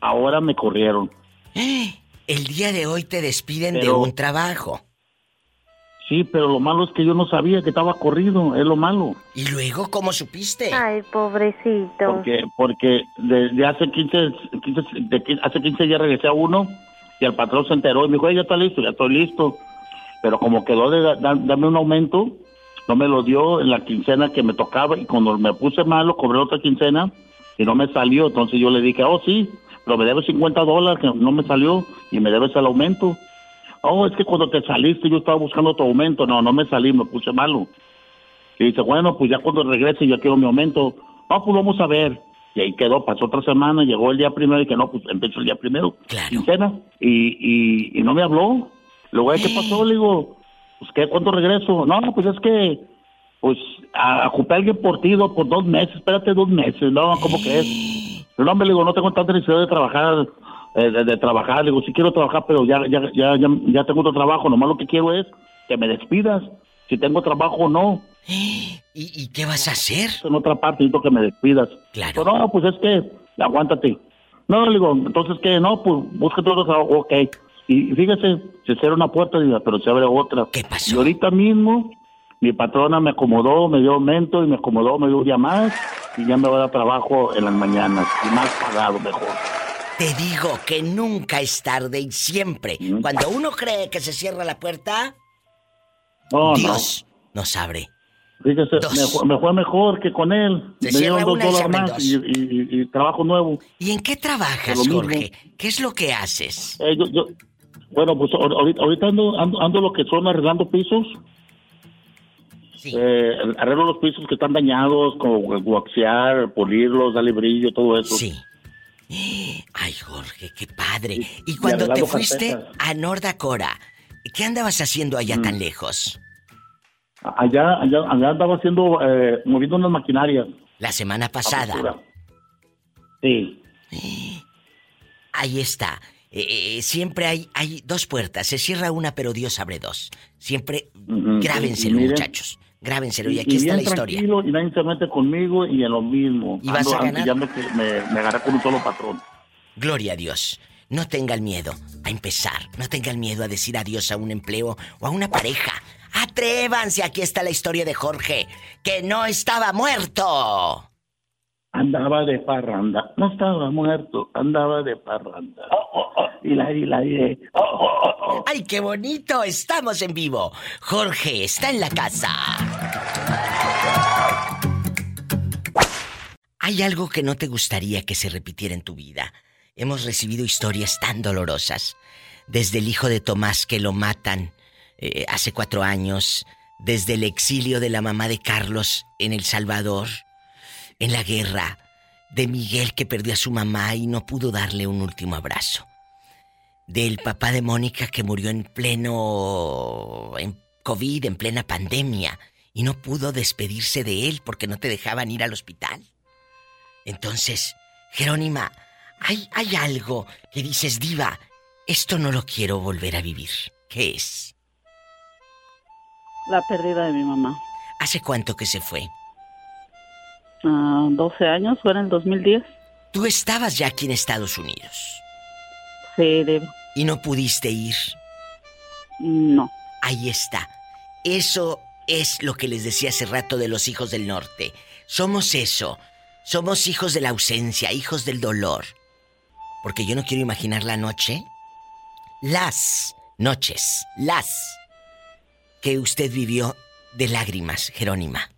ahora me corrieron. El día de hoy te despiden de un trabajo. Sí, pero lo malo es que yo no sabía que estaba corrido, es lo malo. ¿Y luego cómo supiste? Ay, pobrecito. Porque, porque desde hace 15, 15, hace 15 días regresé a uno y el patrón se enteró y me dijo, ya está listo, ya estoy listo pero como quedó de darme un aumento, no me lo dio en la quincena que me tocaba y cuando me puse malo cobré otra quincena y no me salió, entonces yo le dije, oh sí, pero me debes 50 dólares que no me salió y me debes el aumento. Oh, es que cuando te saliste yo estaba buscando tu aumento, no, no me salí, me puse malo. Y dice, bueno, pues ya cuando regrese yo quiero mi aumento. No, pues vamos a ver. Y ahí quedó, pasó otra semana, llegó el día primero y que no, pues empezó el día primero, quincena, y, y, y no me habló. Luego, ¿qué pasó? Le digo, pues, ¿qué? ¿Cuánto regreso? No, pues es que, pues, ocupé a alguien por ti por dos meses, espérate dos meses, ¿no? ¿Cómo que es? No, hombre, le digo, no tengo tanta necesidad de trabajar, eh, de, trabajar, le digo, sí quiero trabajar, pero ya, ya, ya, ya, ya tengo otro trabajo, nomás lo que quiero es que me despidas, si tengo trabajo o no. ¿Y, ¿Y, qué vas a hacer? En otra parte necesito que me despidas. Claro. Pero no, pues es que, aguántate. No, le digo, entonces, ¿qué? No, pues búscate otro trabajo, ok. Y fíjese, se cierra una puerta, pero se abre otra. ¿Qué pasó? Y ahorita mismo, mi patrona me acomodó, me dio aumento y me acomodó, me dio un día más y ya me va a dar trabajo en las mañanas y más pagado mejor. Te digo que nunca es tarde y siempre. Cuando uno cree que se cierra la puerta, Dios nos abre. Fíjese, me, fue mejor que con él. me dieron dos dólares más y, trabajo nuevo. ¿Y en qué trabajas, Jorge? ¿Qué es lo que haces? Eh, yo, bueno, pues ahorita, ando, ando, lo que son arreglando pisos. Sí. Eh, arreglo los pisos que están dañados, como guaxear, pulirlos, darle brillo, todo eso. Sí. [gasps] Ay, Jorge, qué padre. Y cuando te fuiste a Nordacora, ¿qué andabas haciendo allá tan mm. lejos? Allá, allá, allá andaba haciendo, eh, moviendo unas maquinarias. La semana pasada. Sí. [gasps] Ahí está. Eh, eh, siempre hay, hay dos puertas. Se cierra una, pero Dios abre dos. Siempre grábenselo, muchachos. Grábenselo. Y, aquí está la historia. Y nadie se mete conmigo y en lo mismo. Y vas a ganar. Ya me, me, agarré con un solo patrón. Gloria a Dios. no tenga el miedo a empezar, no tenga el miedo a decir adiós a un empleo o a una pareja. Atrévanse, aquí está la historia de Jorge, que no estaba muerto. Andaba de parranda, no estaba muerto, andaba de parranda. Oh, oh, oh. Y la, y la, y ¡Ay, qué bonito! Estamos en vivo. Jorge está en la casa. ¿Hay algo que no te gustaría que se repitiera en tu vida? Hemos recibido historias tan dolorosas. Desde el hijo de Tomás que lo matan eh, hace cuatro años, desde el exilio de la mamá de Carlos en El Salvador, en la guerra, de Miguel que perdió a su mamá y no pudo darle un último abrazo, del papá de Mónica que murió en pleno en COVID, en plena pandemia, y no pudo despedirse de él porque no te dejaban ir al hospital. Entonces, Jerónima, hay, hay algo que dices, diva, esto no lo quiero volver a vivir. ¿Qué es? La pérdida de mi mamá. ¿Hace cuánto que se fue? 12 ah, años, fue en el 2010. ¿Tú estabas ya aquí en Estados Unidos? Sí, debo. ¿Y no pudiste ir? No. Ahí está. Eso es lo que les decía hace rato de los hijos del norte. Somos eso. Somos hijos de la ausencia, hijos del dolor. Porque yo no quiero imaginar la noche, las noches, las que usted vivió de lágrimas, Jerónima.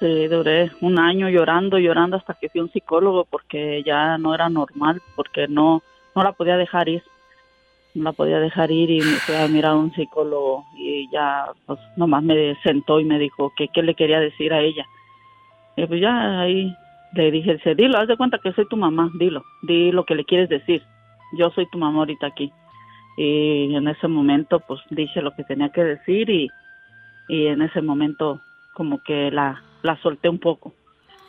Sí, duré un año llorando, llorando hasta que fui un psicólogo porque ya no era normal, porque no, no la podía dejar ir. No la podía dejar ir y me fui a mirar a un psicólogo y ya pues nomás me sentó y me dijo que qué le quería decir a ella y pues ya ahí le dije, dilo, haz de cuenta que soy tu mamá, dilo, di lo que le quieres decir. Yo soy tu mamá ahorita aquí. Y en ese momento pues dije lo que tenía que decir y, y en ese momento como que la, la solté un poco.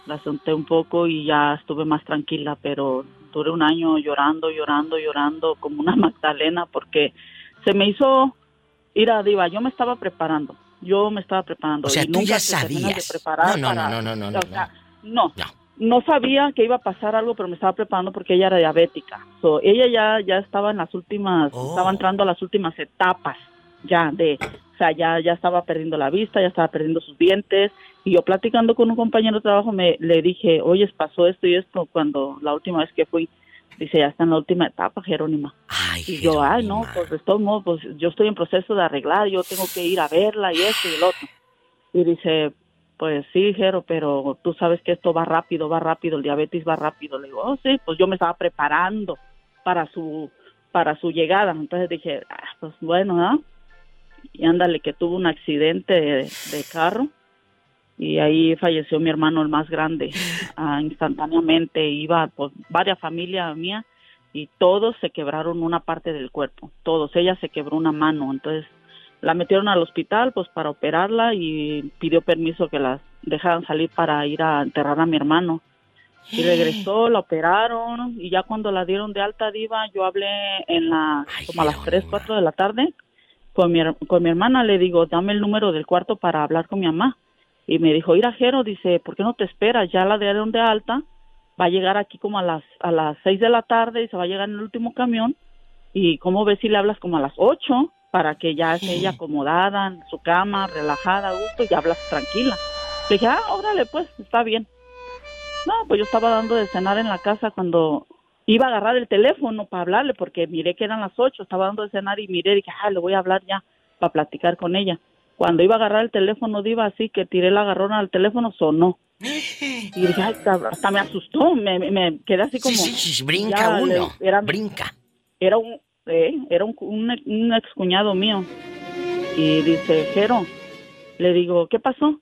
La solté un poco y ya estuve más tranquila, pero duré un año llorando, llorando, llorando como una [laughs] Magdalena porque se me hizo ir a Diva. Yo me estaba preparando yo me estaba preparando. O sea, tú ya sabías. no, no, no, no, no, no, no, no. sabía que iba a pasar algo, pero me estaba preparando porque ella era diabética. So, ella ya, ya estaba en las últimas, oh. estaba entrando a las últimas etapas ya de, o sea, ya, ya estaba perdiendo la vista, ya estaba perdiendo sus dientes. Y yo platicando con un compañero de trabajo me le dije, oye, pasó esto y esto cuando la última vez que fui. Dice, ya está en la última etapa, Jerónima. y yo, ay, no, pues de todos modos, pues yo estoy en proceso de arreglar, yo tengo que ir a verla y esto y el otro. Y dice, pues sí, Jero, pero tú sabes que esto va rápido, va rápido, el diabetes va rápido. Le digo, oh, sí, pues yo me estaba preparando para su para su llegada. Entonces dije, ah, pues bueno, ¿ah? Y ándale, que tuvo un accidente de carro y ahí falleció mi hermano el más grande [laughs] ah, instantáneamente. Iba pues varias familias mía y todos se quebraron una parte del cuerpo todos. Ella se quebró una mano entonces la metieron al hospital pues para operarla y pidió permiso que la dejaran salir para ir a enterrar a mi hermano. Y regresó, la operaron y ya cuando la dieron de alta diva, yo hablé en la como a las 3, 4 de la tarde con mi, con mi hermana, le digo, dame el número del cuarto para hablar con mi mamá y me dijo, ir a Jero, dice, ¿por qué no te esperas? Ya la dieron de alta, va a llegar aquí como a las a las seis de la tarde y se va a llegar en el último camión. Y cómo ves si le hablas como a las ocho para que ya esté ella acomodada en su cama, relajada, a gusto y hablas tranquila. Le dije, ah, órale, pues, está bien. No, pues yo estaba dando de cenar en la casa cuando iba a agarrar el teléfono para hablarle porque miré que eran las ocho, estaba dando de cenar y miré y dije, ah, le voy a hablar ya para platicar con ella. Cuando iba a agarrar el teléfono, iba así que tiré la agarrona al teléfono, sonó. Y dije, hasta me asustó, me, me quedé así como... Sí, sí, brinca uno, era, brinca. Era un, eh, era un, un, ex cuñado mío. Y dice, Jero, le digo, ¿qué pasó?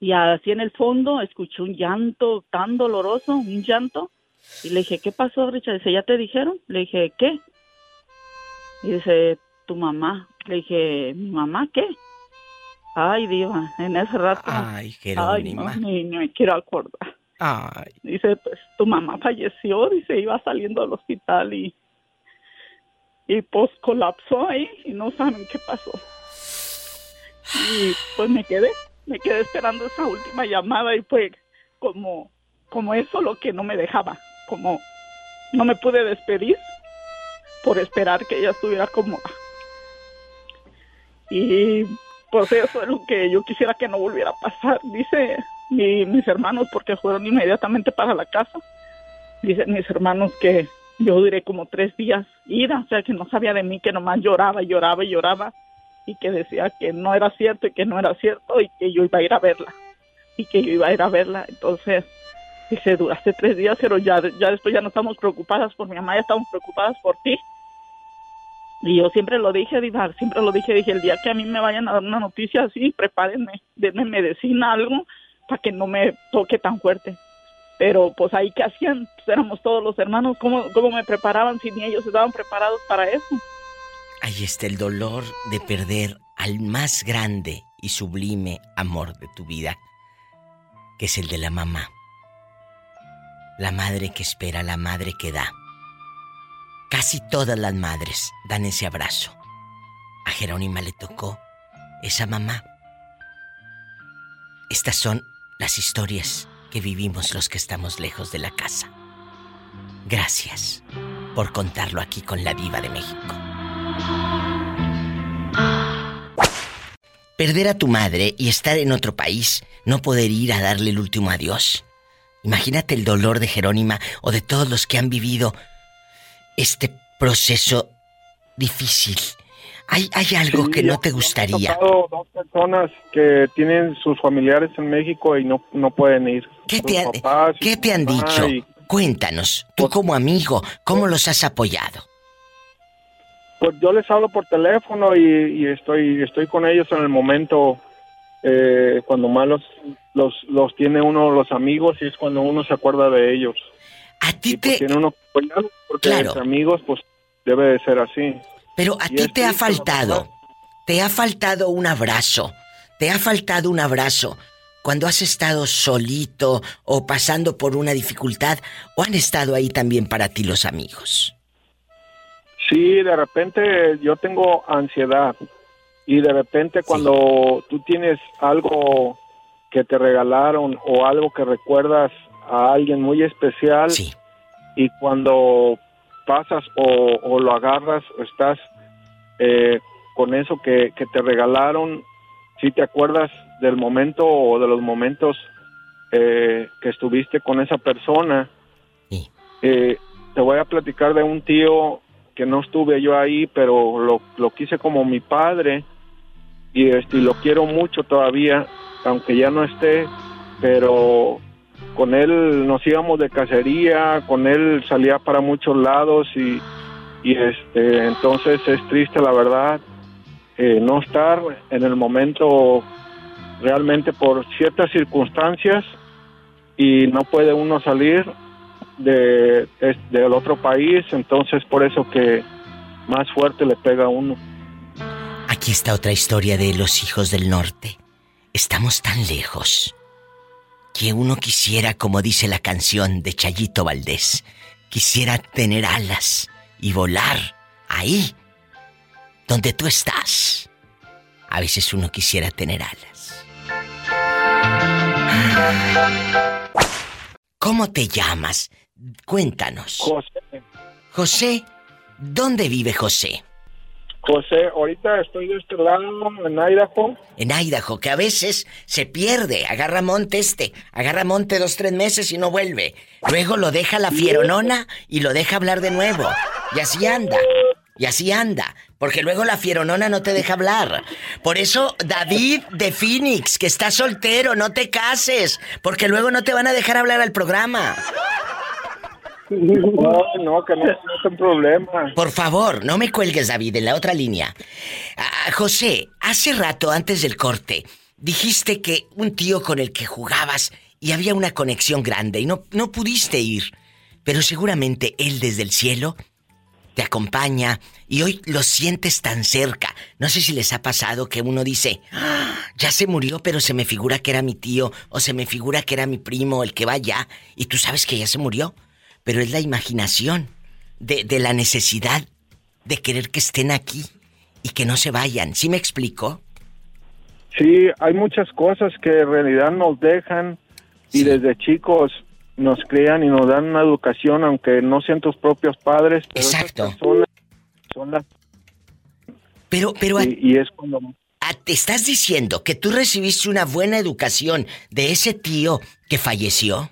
Y así en el fondo escuché un llanto tan doloroso, un llanto. Y le dije, ¿qué pasó, Richard? Dice, ¿ya te dijeron? Le dije, ¿qué? Y dice, tu mamá. Le dije, ¿mi mamá qué? Ay, Diva, en ese rato. Ay, Jerónima. Ay, no, ni, me quiero acordar. Ay. Dice, pues tu mamá falleció, dice, iba saliendo al hospital y. Y pues colapsó ahí y no saben qué pasó. Y pues me quedé, me quedé esperando esa última llamada y fue como, como eso lo que no me dejaba, como no me pude despedir por esperar que ella estuviera cómoda. Y pues eso es lo que yo quisiera que no volviera a pasar. Dice mis hermanos, porque fueron inmediatamente para la casa, dicen mis hermanos que yo duré como tres días ida, o sea que no sabía de mí, que nomás lloraba lloraba y lloraba y que decía que no era cierto y que no era cierto y que yo iba a ir a verla y que yo iba a ir a verla. Entonces, dice, duraste tres días, pero ya, ya después ya no estamos preocupadas por mi mamá, ya estamos preocupadas por ti. Y yo siempre lo dije, Diva, siempre lo dije, dije, el día que a mí me vayan a dar una noticia así, prepárenme, denme medicina, algo, para que no me toque tan fuerte. Pero pues ahí, ¿qué hacían? Pues, éramos todos los hermanos, ¿cómo, ¿cómo me preparaban si ni ellos estaban preparados para eso? Ahí está el dolor de perder al más grande y sublime amor de tu vida, que es el de la mamá. La madre que espera, la madre que da. Casi todas las madres dan ese abrazo. A Jerónima le tocó esa mamá. Estas son las historias que vivimos los que estamos lejos de la casa. Gracias por contarlo aquí con la Viva de México. Perder a tu madre y estar en otro país, no poder ir a darle el último adiós. Imagínate el dolor de Jerónima o de todos los que han vivido este proceso difícil. ¿Hay, hay algo que no te gustaría? dos personas que tienen sus familiares en México y no, no pueden ir. ¿Qué te, ¿qué te han dicho? Cuéntanos, tú pues como amigo, ¿cómo los has apoyado? Pues yo les hablo por teléfono y, estoy estoy con ellos en el momento eh, cuando más los, los, tiene uno los amigos y es cuando uno se acuerda de ellos. A ti pues te... tiene uno porque los amigos pues debe de ser así. Pero a ti te ha faltado, te ha faltado un abrazo, te ha faltado un abrazo cuando has estado solito o pasando por una dificultad o han estado ahí también para ti los amigos. Sí, de repente yo tengo ansiedad y de repente cuando tú tienes algo que te regalaron o algo que recuerdas a alguien muy especial y cuando pasas o, lo agarras o estás eh, con eso que, te regalaron, si te acuerdas del momento o de los momentos eh, que estuviste con esa persona. Eh, te voy a platicar de un tío que no estuve yo ahí, pero lo, lo quise como mi padre y, este, y lo quiero mucho todavía, aunque ya no esté, pero con él nos íbamos de cacería, con él salía para muchos lados y, y este entonces es triste la verdad eh, no estar en el momento realmente por ciertas circunstancias y no puede uno salir de, del otro país, entonces por eso que más fuerte le pega a uno. Aquí está otra historia de los hijos del norte. Estamos tan lejos que uno quisiera, como dice la canción de Chayito Valdés, quisiera tener alas y volar ahí, donde tú estás. A veces uno quisiera tener alas. ¿Cómo te llamas? Cuéntanos. José. José, ¿dónde vive José? José, ahorita estoy de este lado, en Idaho. En Idaho, que a veces se pierde. Agarra monte este. Agarra monte dos, tres meses y no vuelve. Luego lo deja la fieronona y lo deja hablar de nuevo. Y así anda. Y así anda. Porque luego la fieronona no te deja hablar. Por eso, David de Phoenix, que está soltero, no te cases. Porque luego no te van a dejar hablar al programa. No, no, que no, no problema. Por favor, no me cuelgues, David, en la otra línea. Ah, José, hace rato, antes del corte, dijiste que un tío con el que jugabas y había una conexión grande y no, no pudiste ir. Pero seguramente él desde el cielo te acompaña y hoy lo sientes tan cerca. No sé si les ha pasado que uno dice, ah, ya se murió, pero se me figura que era mi tío o se me figura que era mi primo el que va allá y tú sabes que ya se murió pero es la imaginación de, la necesidad de querer que estén aquí y que no se vayan. ¿Sí me explico? Sí, hay muchas cosas que en realidad nos dejan y desde chicos nos crían y nos dan una educación, aunque no sean tus propios padres. Pero Exacto. son las... Pero, pero... Y, y es cuando... te estás diciendo que tú recibiste una buena educación de ese tío que falleció.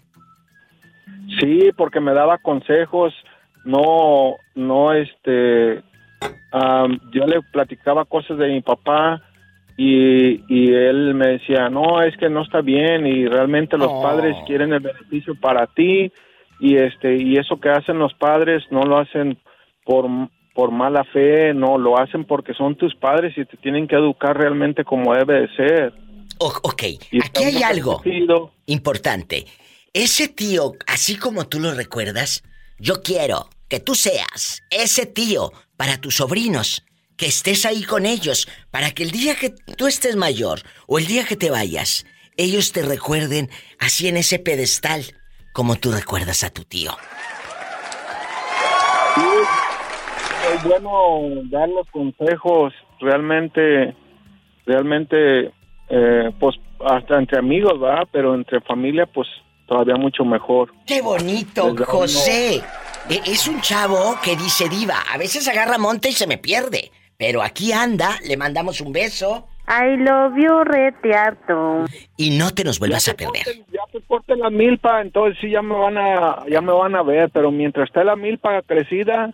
Sí, porque me daba consejos, no, no, este, yo le platicaba cosas de mi papá y, y, él me decía, no, es que no está bien y realmente los Oh. padres quieren el beneficio para ti y este y eso que hacen los padres no lo hacen por, por mala fe, no, lo hacen porque son tus padres y te tienen que educar realmente como debe de ser. O- ok, aquí hay algo importante. Ese tío, así como tú lo recuerdas, yo quiero que tú seas ese tío para tus sobrinos, que estés ahí con ellos, para que el día que tú estés mayor o el día que te vayas, ellos te recuerden así en ese pedestal, como tú recuerdas a tu tío. Sí, es bueno dar los consejos realmente, realmente, eh, pues hasta entre amigos, ¿va? Pero entre familia, pues todavía mucho mejor. ¡Qué bonito, José! E- Es un chavo que dice diva. A veces agarra monte y se me pierde. Pero aquí anda, le mandamos un beso I love you, rete harto. y no te nos vuelvas a perder. Ya te corte la milpa, entonces sí ya me van a, ya me van a ver, pero mientras esté la milpa crecida,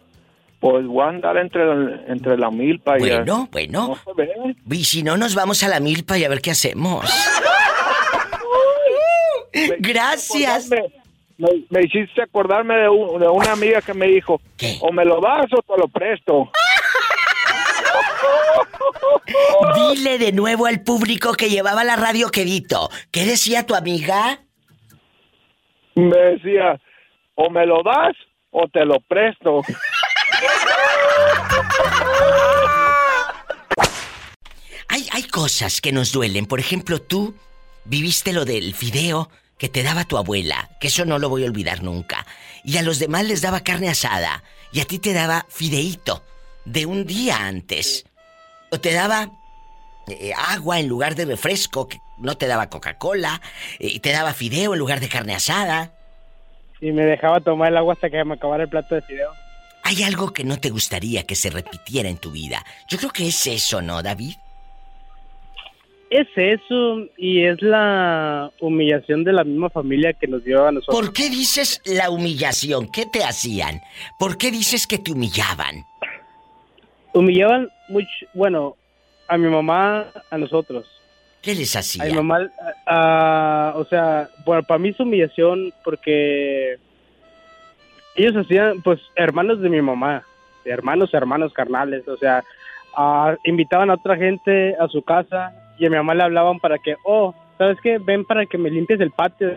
pues voy a andar entre, entre la milpa y... Bueno, bueno. No se ve. Y si no, nos vamos a la milpa y a ver qué hacemos. [laughs] Gracias. Me, me- hiciste acordarme de, un- de una amiga que me dijo, o me lo das o te lo presto. [laughs] Dile de nuevo al público que llevaba la radio quedito. ¿Qué decía tu amiga? Me decía, o me lo das o te lo presto. [laughs] Hay, hay cosas que nos duelen. Por ejemplo, tú viviste lo del fideo que te daba tu abuela, que eso no lo voy a olvidar nunca. Y a los demás les daba carne asada. Y a ti te daba fideíto de un día antes. O te daba eh, agua en lugar de refresco, que no te daba Coca-Cola. eh, Y te daba fideo en lugar de carne asada. Y me dejaba tomar el agua hasta que me acabara el plato de fideo. Hay algo que no te gustaría que se repitiera en tu vida. Yo creo que es eso, ¿no, David? Es eso y es la humillación de la misma familia que nos dio a nosotros. ¿Por qué dices la humillación? ¿Qué te hacían? ¿Por qué dices que te humillaban? Humillaban mucho, bueno, a mi mamá, a nosotros. ¿Qué les A hacían? mi mamá, a- a- o sea, bueno, para mí es humillación porque ellos hacían, pues, hermanos de mi mamá, hermanos, hermanos carnales, o sea, a- invitaban a otra gente a su casa y a mi mamá le hablaban para que, oh, ¿sabes qué? Ven para que me limpies el patio.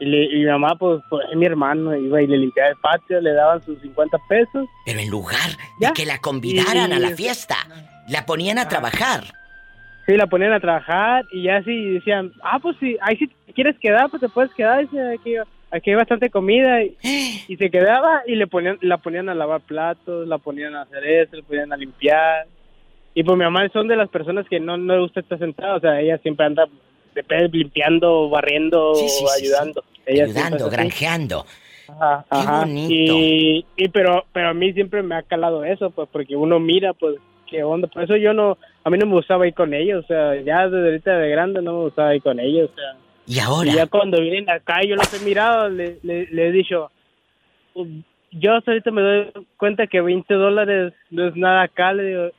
Y, le- y mi mamá, pues, pues, es mi hermano, iba y le limpiaba el patio, le daban sus 50 pesos. Pero en lugar de que la convidaran a la fiesta, la ponían a trabajar. Sí, la ponían a trabajar y ya sí decían, ah, pues sí, ahí si te quieres quedar, pues te puedes quedar, aquí, aquí hay bastante comida y, [gasps] y se quedaba y le ponían, la ponían a lavar platos, la ponían a hacer eso, la ponían a limpiar. Y pues mi mamá son de las personas que no, no le gusta estar sentada, o sea, ella siempre anda de limpiando, barriendo, Sí, sí, sí, sí. ayudando. Ella Ayudando, granjeando. Ajá, Qué ajá. bonito. Y, y pero, pero a mí siempre me ha calado eso, pues, porque uno mira, pues, qué onda. Por eso yo no, a mí no me gustaba ir con ellos, o sea, ya desde ahorita de grande no me gustaba ir con ellos, o sea. Y ahora, Y ya cuando vienen acá yo los he mirado, le, le, le he dicho, yo ahorita me doy cuenta que 20 dólares no es nada acá,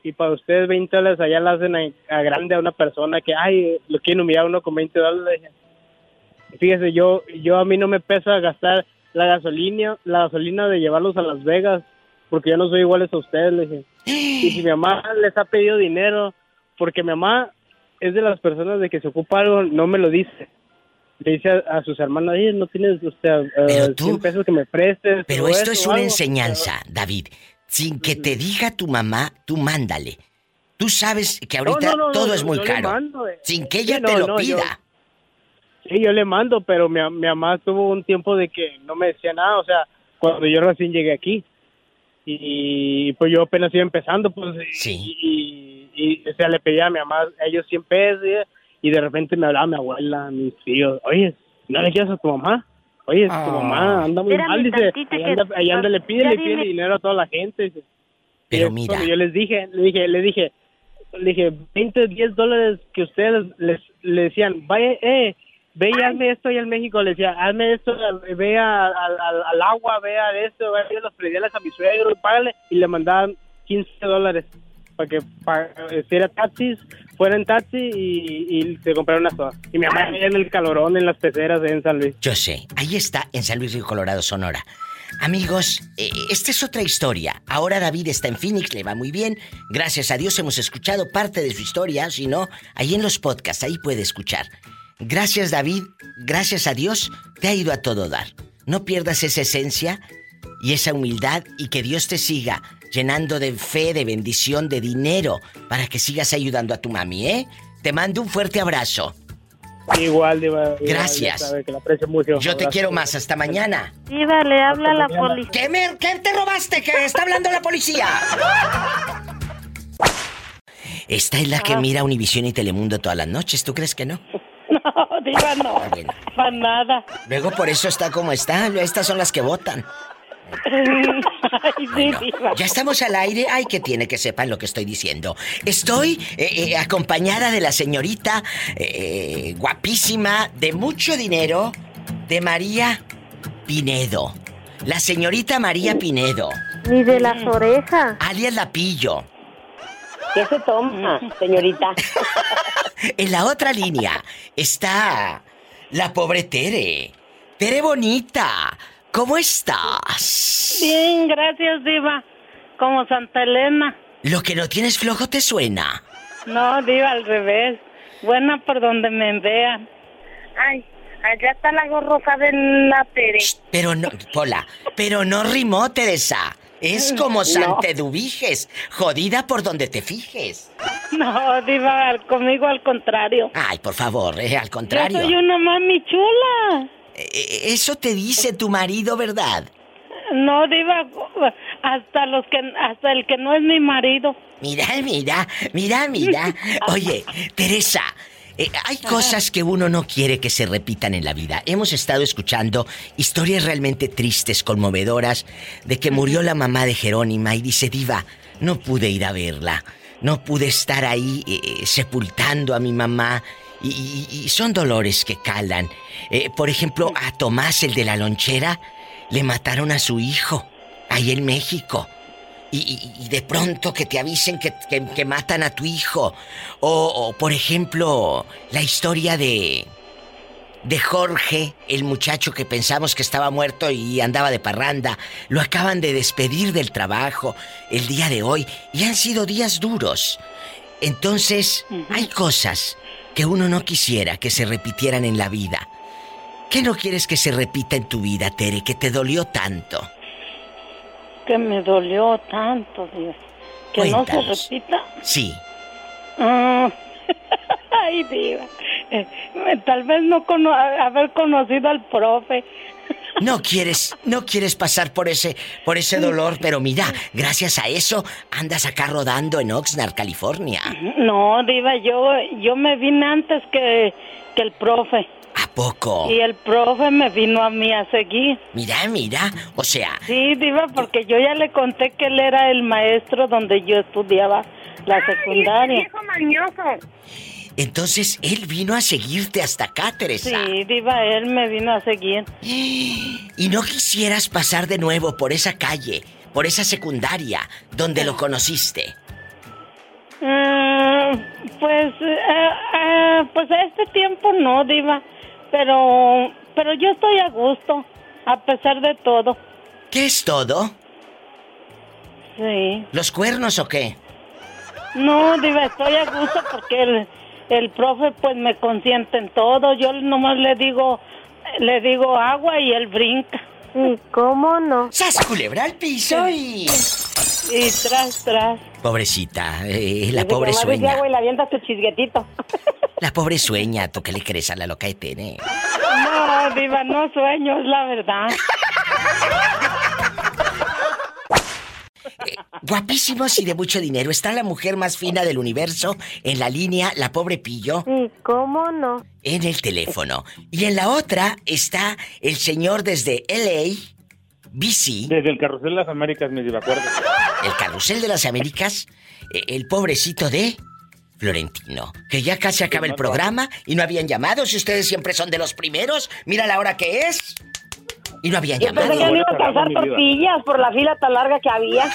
y para ustedes 20 dólares allá la hacen a, grande a una persona que, ay, lo quieren humillar uno con 20 dólares. Fíjese, yo, yo a mí no me pesa gastar la gasolina, la gasolina de llevarlos a Las Vegas, porque yo no soy iguales a ustedes, le dije. Y si mi mamá les ha pedido dinero, porque mi mamá es de las personas de que se ocupa algo, no me lo dice. Le dice a, a sus hermanos, oye, no tienes, o sea, eh, 100 pesos que me prestes. pero esto es una algo". enseñanza, David. Sin que te diga tu mamá, tú mándale. Tú sabes que ahorita no, no, todo es muy caro. mando, eh. Sin que Sí, ella te lo yo- pida. Sí, yo le mando, pero mi, mi mamá tuvo un tiempo de que no me decía nada, o sea, cuando yo recién llegué aquí. Y pues yo apenas iba empezando, pues, y, y, y, o sea, le pedía a mi mamá, ellos 100 pesos, y, y de repente me hablaba mi abuela, mis tíos, oye, ¿no le quieres a tu mamá? Oye, tu mamá anda muy mal, dice. Ahí anda, le pide, le pide dinero a toda la gente. Pero mira. Yo les dije, le dije, le dije, le dije, 20, 10 dólares que ustedes les, le decían, vaya, eh, ve y hazme esto y en México le decía, hazme esto, ve al, al, agua, ve a esto, ve a los prediales a mi suegro, págale, y le mandaban 15 dólares para que para, si era taxis, fuera en taxi y, y se compraron una soda. Y mi mamá en el calorón en las peceras en San Luis. Yo sé, ahí está, en San Luis Río Colorado, Sonora. Amigos, eh, esta es otra historia. Ahora David está en Phoenix, le va muy bien. Gracias a Dios hemos escuchado parte de su historia, si no, ahí en los podcasts, ahí puede escuchar. Gracias David, gracias a Dios, te ha ido a todo dar. No pierdas esa esencia y esa humildad y que Dios te siga llenando de fe, de bendición, de dinero para que sigas ayudando a tu mami, ¿eh? Te mando un fuerte abrazo. Igual, Diva. Gracias. Yo te quiero más. Hasta mañana. Diva, le habla la policía. ¿Qué, me, ¿Qué te robaste? Que está hablando la policía. Esta es la que ah. mira Univisión y Telemundo todas las noches. ¿Tú crees que no? [laughs] No, Diva, no. Ah, Para nada. Luego por eso está como está. Estas son las que votan. [laughs] ya estamos al aire. Ay, que tiene que sepan lo que estoy diciendo. Estoy eh, eh, acompañada de la señorita eh, guapísima, de mucho dinero, de María Pinedo. La señorita María Pinedo. Ni de las orejas. Alias Lapillo. ¿Qué se toma, señorita? [laughs] en la otra línea está la pobre Tere. Tere bonita, ¿Cómo estás? Bien, gracias, Diva. Como Santa Elena. Lo que no tienes flojo te suena. No, Diva, al revés. Buena por donde me vean. Ay, allá está la gorrosa de la Tere. pero no, Pola, pero no rimó, Teresa. Es como Santedubiges, jodida por donde te fijes. No, Diva, conmigo al contrario. Ay, por favor, eh, al contrario. Yo soy una mami chula. Eh, eso te dice tu marido, ¿verdad? No, diva, hasta los que hasta el que no es mi marido. Mira, mira, mira, mira. [laughs] Oye, Teresa, eh, hay cosas que uno no quiere que se repitan en la vida. Hemos estado escuchando historias realmente tristes, conmovedoras, de que murió la mamá de Jerónima y dice, Diva, no pude ir a verla, no pude estar ahí eh, sepultando a mi mamá y, son dolores que calan. Eh, por ejemplo, a Tomás, el de la lonchera, le mataron a su hijo, ahí en México. Y, de pronto que te avisen que, que, matan a tu hijo. O, por ejemplo, la historia de. de Jorge, el muchacho que pensamos que estaba muerto y andaba de parranda. Lo acaban de despedir del trabajo el día de hoy. Y han sido días duros. Entonces, hay cosas que uno no quisiera que se repitieran en la vida. ¿Qué no quieres que se repita en tu vida, Tere, que te dolió tanto? Que me dolió tanto, Dios. Que no se repita. Sí. Ah, [laughs] ay, Dios. Eh, tal vez no haber conocido al profe. No quieres, no quieres pasar por ese, por ese dolor, pero mira, gracias a eso andas acá rodando en Oxnard, California. No, diva, yo, yo me vine antes que, que el profe. ¿A poco? Y el profe me vino a mí a seguir. Mira, mira, o sea. Sí, diva, porque yo ya le conté que él era el maestro donde yo estudiaba la secundaria. Viejo mañoso. Entonces él vino a seguirte hasta acá, Teresa. Sí, Diva, él me vino a seguir. [gasps] ¿Y no quisieras pasar de nuevo por esa calle, por esa secundaria, donde lo conociste? Mm, pues, eh, eh, pues a este tiempo no, Diva. Pero, pero yo estoy a gusto, a pesar de todo. ¿Qué es todo? Sí. ¿Los cuernos o qué? No, Diva, estoy a gusto porque él el profe pues me consiente en todo. Yo nomás le digo, le digo agua y él brinca. ¿Y cómo no? ¡Sas culebra al piso y... Y tras, tras. Pobrecita, eh, la pobre sueña. agua y la avienta tu chisguetito. [laughs] La pobre sueña, ¿tú qué le crees a la loca de Tene? No, diva, no sueño, es la verdad. [laughs] guapísimos y de mucho dinero. Está la mujer más fina del universo en la línea, la pobre Pillo. Sí, ¿cómo no? En el teléfono. Y en la otra está el señor desde LA, BC. Desde el Carrusel de las Américas, me acuerdo. El Carrusel de las Américas, eh, el pobrecito de Florentino. Que ya casi acaba el programa y no habían llamado. Si ustedes siempre son de los primeros, mira la hora que es. Y no habían llamado. Pensé que me iba a tortillas por la fila tan larga que había. [laughs]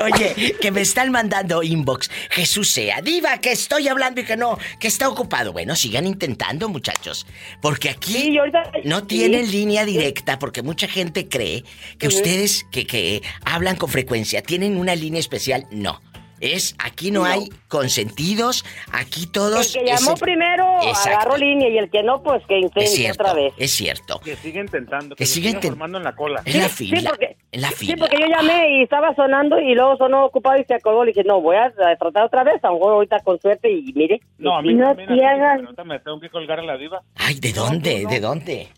Oye, que me están mandando inbox. Jesús sea, diva, que estoy hablando y que no, que está ocupado. Bueno, sigan intentando, muchachos. Porque aquí no tienen línea directa, porque mucha gente cree que ustedes que, que hablan con frecuencia tienen una línea especial. No. Es, aquí no, hay consentidos, aquí todos... El que llamó primero agarro línea y el que no, pues que intente otra vez. Es cierto. Que sigue intentando, que, que sigue intentando en la cola. En la fila, porque, en la fila. Sí, porque yo llamé y estaba sonando y luego sonó ocupado y se acordó. Le dije, no, voy a tratar otra vez, a lo mejor ahorita con suerte y mire. No, a mí no me, hagas... me tengo que colgar a la diva. Ay, ¿de dónde? ¿De dónde?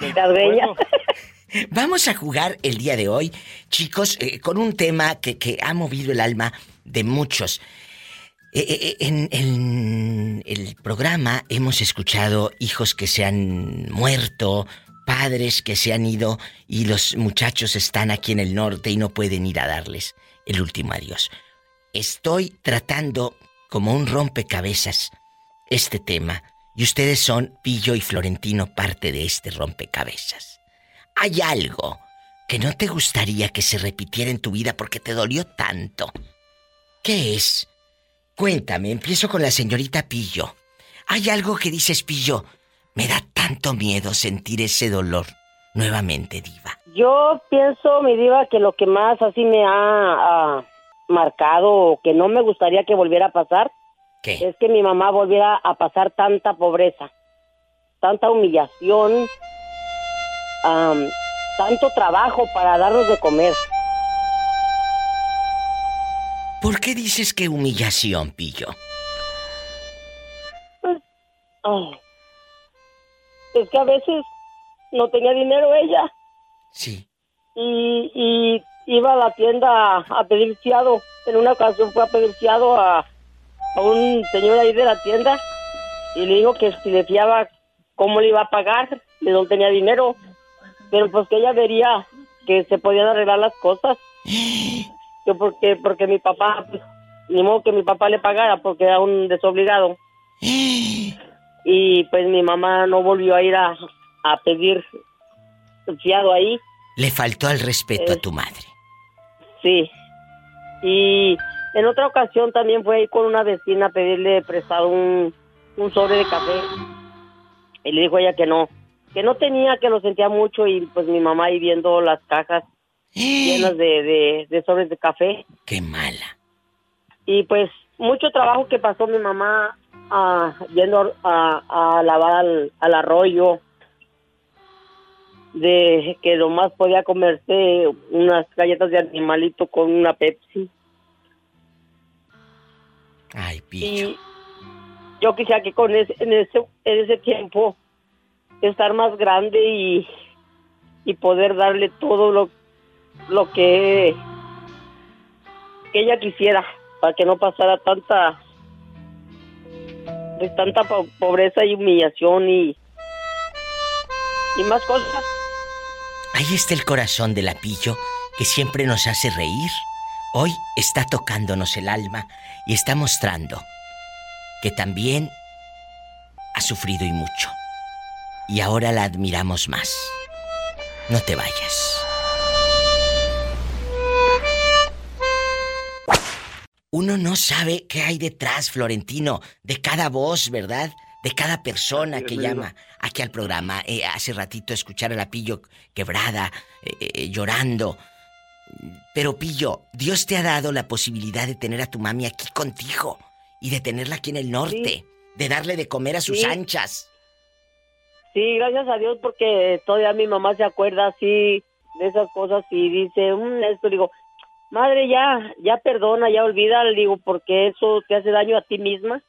De [laughs] Vamos a jugar el día de hoy, chicos, eh, con un tema que, que ha movido el alma de muchos. Eh, eh, eh, en, el programa hemos escuchado hijos que se han muerto, padres que se han ido y los muchachos están aquí en el norte y no pueden ir a darles el último adiós. Estoy tratando como un rompecabezas este tema y ustedes son, Pillo y Florentino, parte de este rompecabezas. ¿Hay algo que no te gustaría que se repitiera en tu vida porque te dolió tanto? ¿Qué es? Cuéntame, empiezo con la señorita Pillo. ¿Hay algo que dices, Pillo? Me da tanto miedo sentir ese dolor nuevamente, Diva. Yo pienso, mi Diva, que lo que más así me ha, marcado o que no me gustaría que volviera a pasar es que mi mamá volviera a pasar tanta pobreza, tanta humillación, tanto trabajo para darnos de comer. ¿Por qué dices que humillación, Pillo? Pues, es que a veces no tenía dinero ella. Sí. Y, iba a la tienda a pedir fiado. En una ocasión fue a pedir fiado a, a un señor ahí de la tienda y le dijo que si le fiaba, ¿cómo le iba a pagar? De no tenía dinero. Pero pues que ella vería que se podían arreglar las cosas. [gasps] que porque porque mi papá pues, ni modo que mi papá le pagara porque era un desobligado. [gasps] Y pues mi mamá no volvió a ir a, a pedir fiado ahí. Le faltó al respeto a tu madre. sí. Y en otra ocasión también fue ir con una vecina a pedirle prestado un, un sobre de café. Y le dijo ella que no que no tenía que lo sentía mucho y pues mi mamá ahí viendo las cajas llenas de, de, sobres de café. Qué mala. Y pues mucho trabajo que pasó mi mamá uh, yendo a, a lavar al, al, arroyo, de que lo más podía comerse unas galletas de animalito con una Pepsi. Ay, pillo. Y yo quisiera que con ese, en ese en ese tiempo estar más grande y, y poder darle todo lo lo que, que ella quisiera para que no pasara tanta tanta pobreza y humillación y y más cosas. Ahí está el corazón de la pillo que siempre nos hace reír. Hoy está tocándonos el alma y está mostrando que también ha sufrido y mucho. Y ahora la admiramos más. No te vayas. Uno no sabe qué hay detrás, Florentino, de cada voz, ¿verdad? De cada persona que llama aquí al programa. Eh, hace ratito escuchar a la Pillo quebrada, eh, eh, llorando. Pero Pillo, Dios te ha dado la posibilidad de tener a tu mami aquí contigo y de tenerla aquí en el norte, de darle de comer a sus anchas. Sí, gracias a Dios porque todavía mi mamá se acuerda así de esas cosas y dice, mm, esto digo, madre, ya, ya perdona, ya olvida, le digo, porque eso te hace daño a ti misma.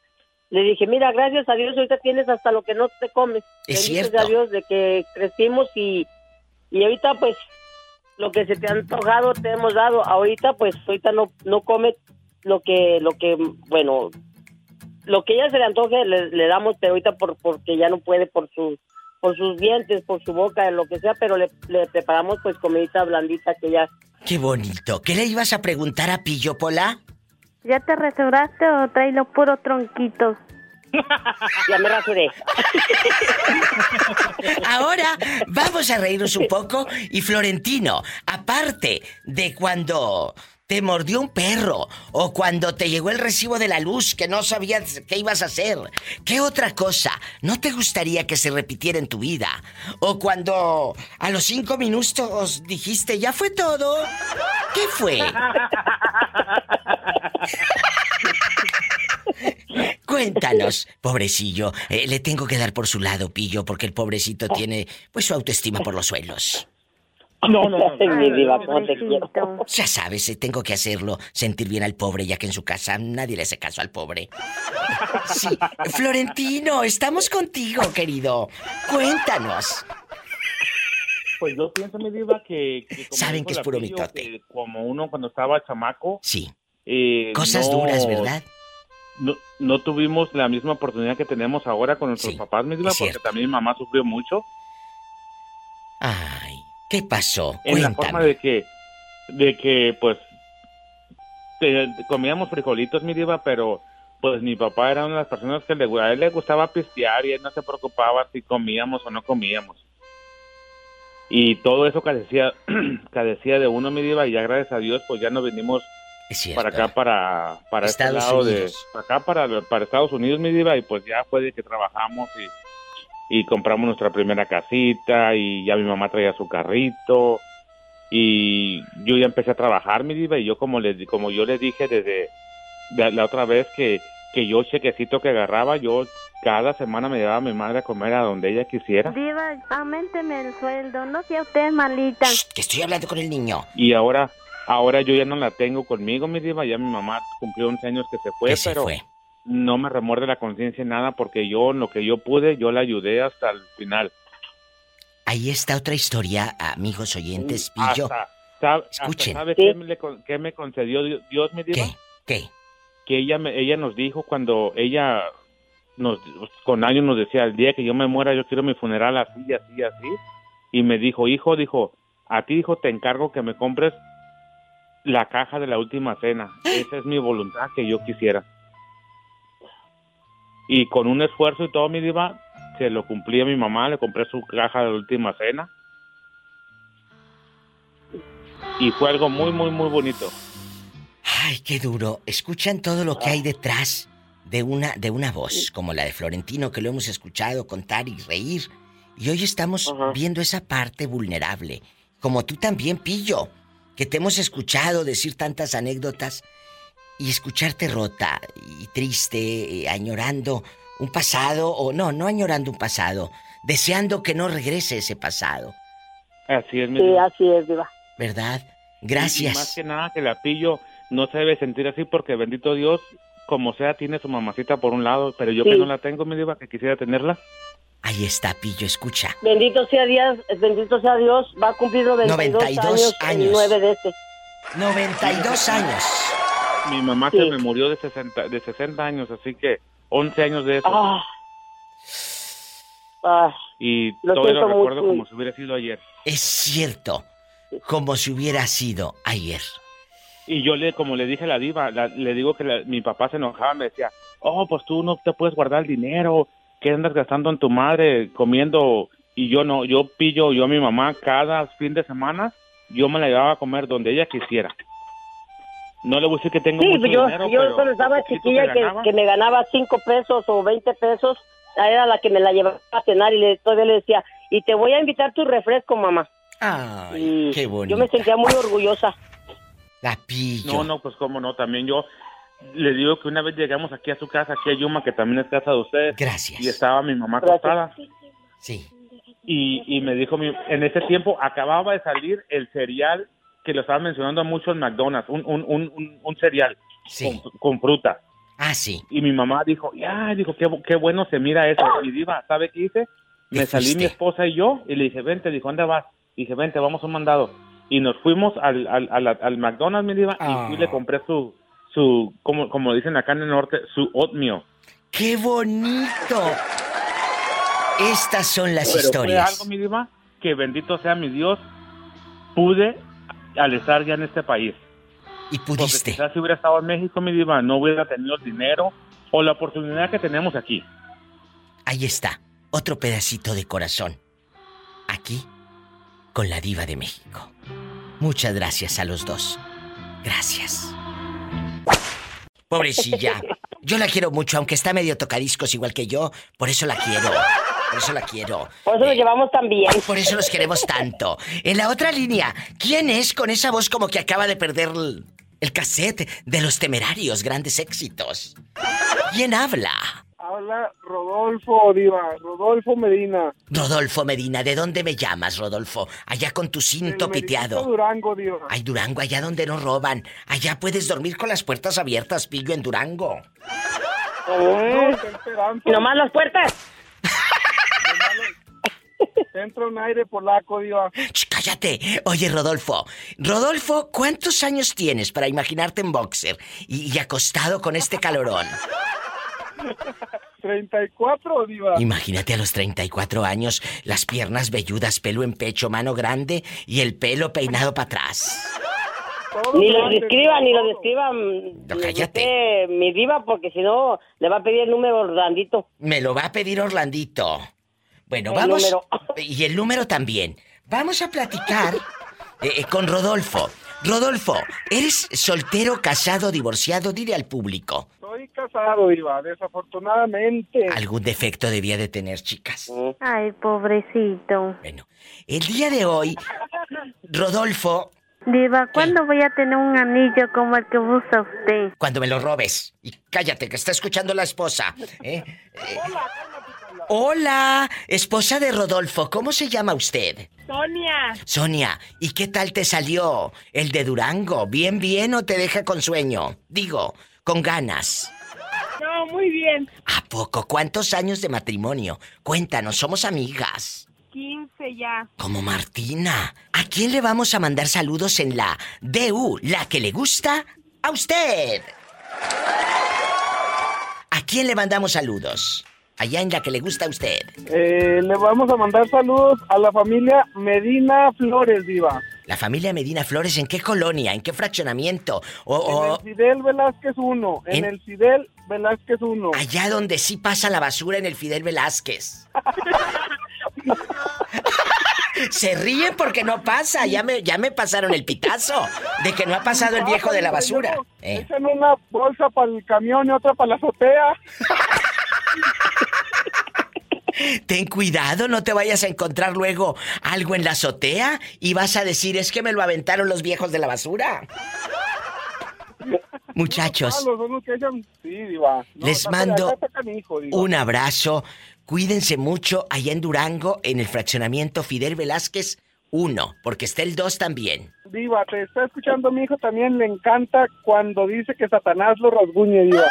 Le dije, mira, gracias a Dios, ahorita tienes hasta lo que no te comes. Es cierto. a Dios de que crecimos y, y ahorita pues lo que se te ha antojado te hemos dado. Ahorita, pues, ahorita no, no come lo que, lo que, bueno, lo que ella se le antoje le, damos, pero ahorita por, porque ya no puede por sus, por sus dientes, por su boca, lo que sea, pero le, le preparamos pues comidita blandita que ya. Qué bonito. ¿Qué le ibas a preguntar a Pillo Pola? ¿Ya te restauraste o traílo puro tronquitos? [laughs] ya me rasuré. Ahora vamos a reírnos un poco y Florentino, aparte de cuando te mordió un perro o cuando te llegó el recibo de la luz que no sabías qué ibas a hacer, ¿qué otra cosa no te gustaría que se repitiera en tu vida? O cuando a los cinco minutos dijiste, ya fue todo, ¿qué fue? [laughs] Cuéntanos, pobrecillo. Eh, le tengo que dar por su lado, Pillo, porque el pobrecito tiene pues su autoestima por los suelos. No, no, no. Ya sabes, eh, tengo que hacerlo, sentir bien al pobre, ya que en su casa nadie le hace caso al pobre. Sí. Florentino, estamos contigo, querido. Cuéntanos. Pues yo pienso, mi diva, que... Saben que es puro mitote. como uno cuando estaba chamaco... Sí. Eh, Cosas duras, ¿verdad? No, no, tuvimos la misma oportunidad que tenemos ahora con nuestros papás, mi diva, porque también mi mamá sufrió mucho. Ay, ¿Qué pasó? En la forma de que, de que, pues, comíamos frijolitos, mi diva, pero pues mi papá era una de las personas que le, a él le gustaba pistear y él no se preocupaba si comíamos o no comíamos. Y todo eso carecía, [clears throat] carecía de uno, mi diva, y ya gracias a Dios, pues ya nos venimos para acá, para, para este lado de, para acá, para, para Estados Unidos, mi diva, y pues ya fue de que trabajamos y y compramos nuestra primera casita y ya mi mamá traía su carrito y yo ya empecé a trabajar mi diva y yo como le como yo le dije desde la otra vez que que yo chequecito que agarraba yo cada semana me llevaba a mi madre a comer a donde ella quisiera. Diva, aumenteme el sueldo, no sea usted malita. que estoy hablando con el niño. Y ahora, ahora yo ya no la tengo conmigo, mi diva, ya mi mamá cumplió 11 años que se fue, pero no me remuerde la conciencia nada porque yo, lo que yo pude, yo la ayudé hasta el final. Ahí está otra historia, amigos oyentes, Pillo. Escuchen. ¿Sabe qué, me, concedió Dios, me dijo? ¿Qué? Que ella, me, ella nos dijo cuando ella nos, con años nos decía, el día que yo me muera yo quiero mi funeral así, así, así. Y me dijo, hijo, dijo, a ti, hijo, te encargo que me compres la caja de la última cena. [gasps] Esa es mi voluntad que yo quisiera. Y con un esfuerzo y todo, mi diva, se lo cumplí a mi mamá, le compré su caja de última cena. Y fue algo muy, muy, muy bonito. Ay, qué duro. Escuchan todo lo que hay detrás de una, de una voz, como la de Florentino, que lo hemos escuchado contar y reír. Y hoy estamos viendo esa parte vulnerable. Como tú también, Pillo, que te hemos escuchado decir tantas anécdotas y escucharte rota y triste, añorando un pasado, o no, no añorando un pasado, deseando que no regrese ese pasado. Así es, mi Sí, así es, Diva. ¿Verdad? Gracias. más que nada que la pillo no se debe sentir así porque bendito Dios, como sea, tiene su mamacita por un lado, pero yo que no la tengo, mi diva, que quisiera tenerla. Ahí está, Pillo, escucha. Bendito sea Dios, bendito sea Dios, va a cumplir 92, 92 años, 9 de este. 92 años. Mi mamá se me murió de 60, de 60 años, así que 11 años de eso. Ah. Ah. y todo lo recuerdo como si hubiera sido ayer. Es cierto, como si hubiera sido ayer. Y yo le, como le dije a la diva, le digo que mi papá se enojaba, me decía, oh, pues tú no te puedes guardar el dinero, ¿qué andas gastando en tu madre comiendo? Y yo no, yo pillo, yo a mi mamá cada fin de semana, yo me la llevaba a comer donde ella quisiera. No le voy a decir que tengo sí, mucho yo, dinero, yo pero cuando estaba chiquilla que, me ganaba 5 pesos o 20 pesos, era la que me la llevaba a cenar y le, todavía le decía, y te voy a invitar tu refresco, mamá. Ay, qué bonito. Yo me sentía muy orgullosa. La pillo. No, no, pues cómo no, también yo le digo que una vez llegamos aquí a su casa, aquí a Yuma, que también es casa de ustedes. Gracias. Y estaba mi mamá acostada. Sí. Y, y me dijo, mi, en ese tiempo acababa de salir el cereal que lo estaban mencionando mucho en McDonald's, un, un, un, un cereal con, fruta. Ah, sí. Y mi mamá dijo, ya, dijo, qué, qué bueno se mira eso. Y diva, ¿sabe qué hice? Me salí mi esposa y yo y le dije, vente, dijo, ¿dónde vas? Y dije, vente, vamos a un mandado. y nos fuimos al, al, al, al McDonald's, mi diva, y fui y le compré su, su como, como dicen acá en el norte, su oatmeal. ¡Qué bonito! Estas son las Pero historias. Fue algo, mi diva, que bendito sea mi Dios, pude al estar ya en este país. Y pudiste. Porque quizás si hubiera estado en México, mi diva, no hubiera tenido el dinero o la oportunidad que tenemos aquí. Ahí está, otro pedacito de corazón. Aquí, con la diva de México. Muchas gracias a los dos. Gracias. Pobrecilla. [laughs] Yo la quiero mucho, aunque está medio tocadiscos igual que yo. Por eso la quiero. Por eso la quiero. Por eso lo llevamos tan bien. Por eso los queremos tanto. En la otra línea, ¿quién es con esa voz como que acaba de perder el, el cassette de los temerarios grandes éxitos? ¿Quién habla? Habla Rodolfo, Diva, Rodolfo Medina. Rodolfo Medina, ¿de dónde me llamas, Rodolfo? Allá con tu cinto piteado. Durango, Diva. Ay, Durango, allá donde no roban. Allá puedes dormir con las puertas abiertas, pillo, en Durango. No, está esperanza. Nomás las puertas. [laughs] Entra un aire polaco, Diva. Ch, cállate. Oye, Rodolfo. Rodolfo, ¿cuántos años tienes para imaginarte en boxer y, y acostado con este calorón? 34, Diva. Imagínate a los 34 años, las piernas velludas, pelo en pecho, mano grande y el pelo peinado para atrás. Ni lo describan, ni lo describan. No, cállate. mi diva, porque si no, le va a pedir el número Orlandito. Me lo va a pedir Orlandito. Bueno, El vamos. número. Y el número también. Vamos a platicar eh, eh, con Rodolfo. Rodolfo, ¿eres soltero, casado, divorciado? Dile al público. Estoy casado, Diva, desafortunadamente. Algún defecto debía de tener, chicas. Ay, pobrecito. El día de hoy, Rodolfo, Diva, ¿cuándo voy a tener un anillo como el que usa usted? cuando me lo robes. Y cállate, que está escuchando la esposa. ¿eh? Eh, Hola, esposa de Rodolfo, ¿cómo se llama usted? Sonia. Sonia, ¿y qué tal te salió el de Durango? ¿Bien, bien o te deja con sueño? Digo, con ganas. No, muy bien. ¿A poco? ¿Cuántos años de matrimonio? Cuéntanos, somos amigas. 15 ya. Como Martina. ¿A quién le vamos a mandar saludos en la DU, la que le gusta a usted? ¿A quién le mandamos saludos? Allá en la que le gusta a usted. Eh, le vamos a mandar saludos a la familia Medina Flores, Diva. La familia Medina Flores, ¿en qué colonia? ¿En qué fraccionamiento? O, En el Fidel Velázquez 1. En, En- el Fidel Velázquez 1. allá donde sí pasa la basura en el Fidel Velázquez. [laughs] Se ríen porque no pasa. Ya me, ya me pasaron el pitazo de que no ha pasado el viejo de la basura. Eh, Echan una bolsa para el camión y otra para la azotea. [laughs] Ten cuidado, no te vayas a encontrar luego algo en la azotea y vas a decir es que me lo aventaron los viejos de la basura. Muchachos, Ah, Les mando un abrazo. Cuídense mucho allá en Durango, en el fraccionamiento Fidel Velázquez 1, porque está el 2 también. Diva, te está escuchando mi hijo, también le encanta cuando dice que Satanás lo rasguñe, Diva.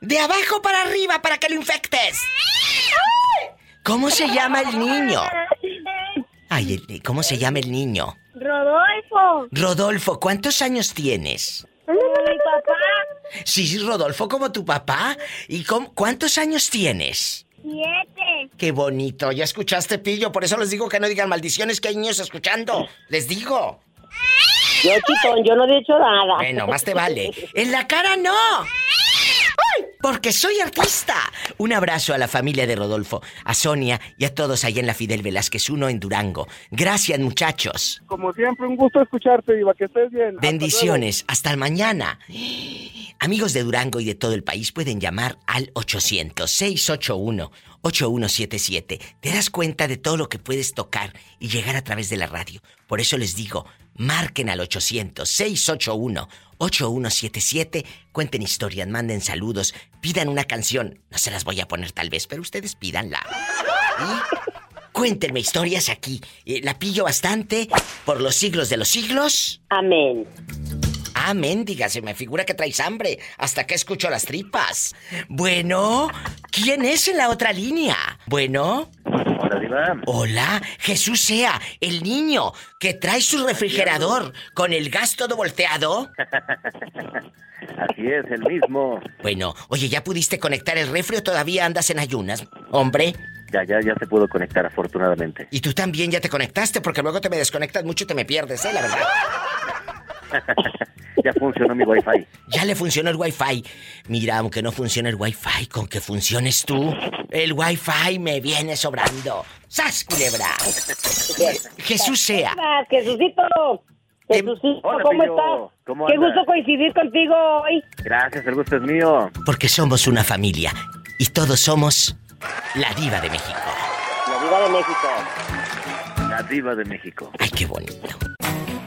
De abajo para arriba para que lo infectes. ¿Cómo se llama el niño? Ay, ¿cómo se llama el niño? Rodolfo. Rodolfo, ¿cuántos años tienes? Mi papá. Sí, Rodolfo, como tu papá. ¿Y cómo- cuántos años tienes? Siete. Qué bonito. Ya escuchaste, Pillo. Por eso les digo que no digan maldiciones que hay niños escuchando. Les digo. Yo, chitón, yo no he dicho nada. Bueno, más te vale. En la cara no. ¡Ay! Porque soy artista. Un abrazo a la familia de Rodolfo, a Sonia y a todos allá en la Fidel Velázquez 1 en Durango. Gracias, muchachos. Como siempre, un gusto escucharte, Diva, que estés bien. Hasta Bendiciones. Hasta el mañana. Amigos de Durango y de todo el país pueden llamar al 800-681-8177. Te das cuenta de todo lo que puedes tocar y llegar a través de la radio. Por eso les digo, marquen al 800-681-8177. Cuenten historias, manden saludos, pidan una canción. No se las voy a poner tal vez, pero ustedes pídanla. Y cuéntenme historias aquí. Eh, la pillo bastante por los siglos de los siglos. Amén. Amén, diga, se me figura que traes hambre hasta que escucho las tripas. Bueno, ¿quién es en la otra línea? Bueno, Hola, Diva. Hola, Jesús sea, el niño que trae su refrigerador con el gas todo volteado. [laughs] Así es, el mismo. Bueno, oye, ¿ya pudiste conectar el refri o todavía andas en ayunas, hombre? Ya, ya, ya se pudo conectar, afortunadamente. Y tú también ya te conectaste, porque luego te me desconectas mucho y te me pierdes, ¿eh? La verdad. [laughs] ya funcionó mi wifi. Ya le funcionó el wifi. Mira, aunque no funcione el wifi, con que funciones tú, el wifi me viene sobrando. ¡Sas, culebra! Jesús sea. Jesucito. Jesucito, ¿cómo estás? Qué gusto coincidir contigo hoy. Gracias, el gusto es mío. Porque somos una familia y todos somos la diva de México. La diva de México. La diva de México. Ay, qué bonito.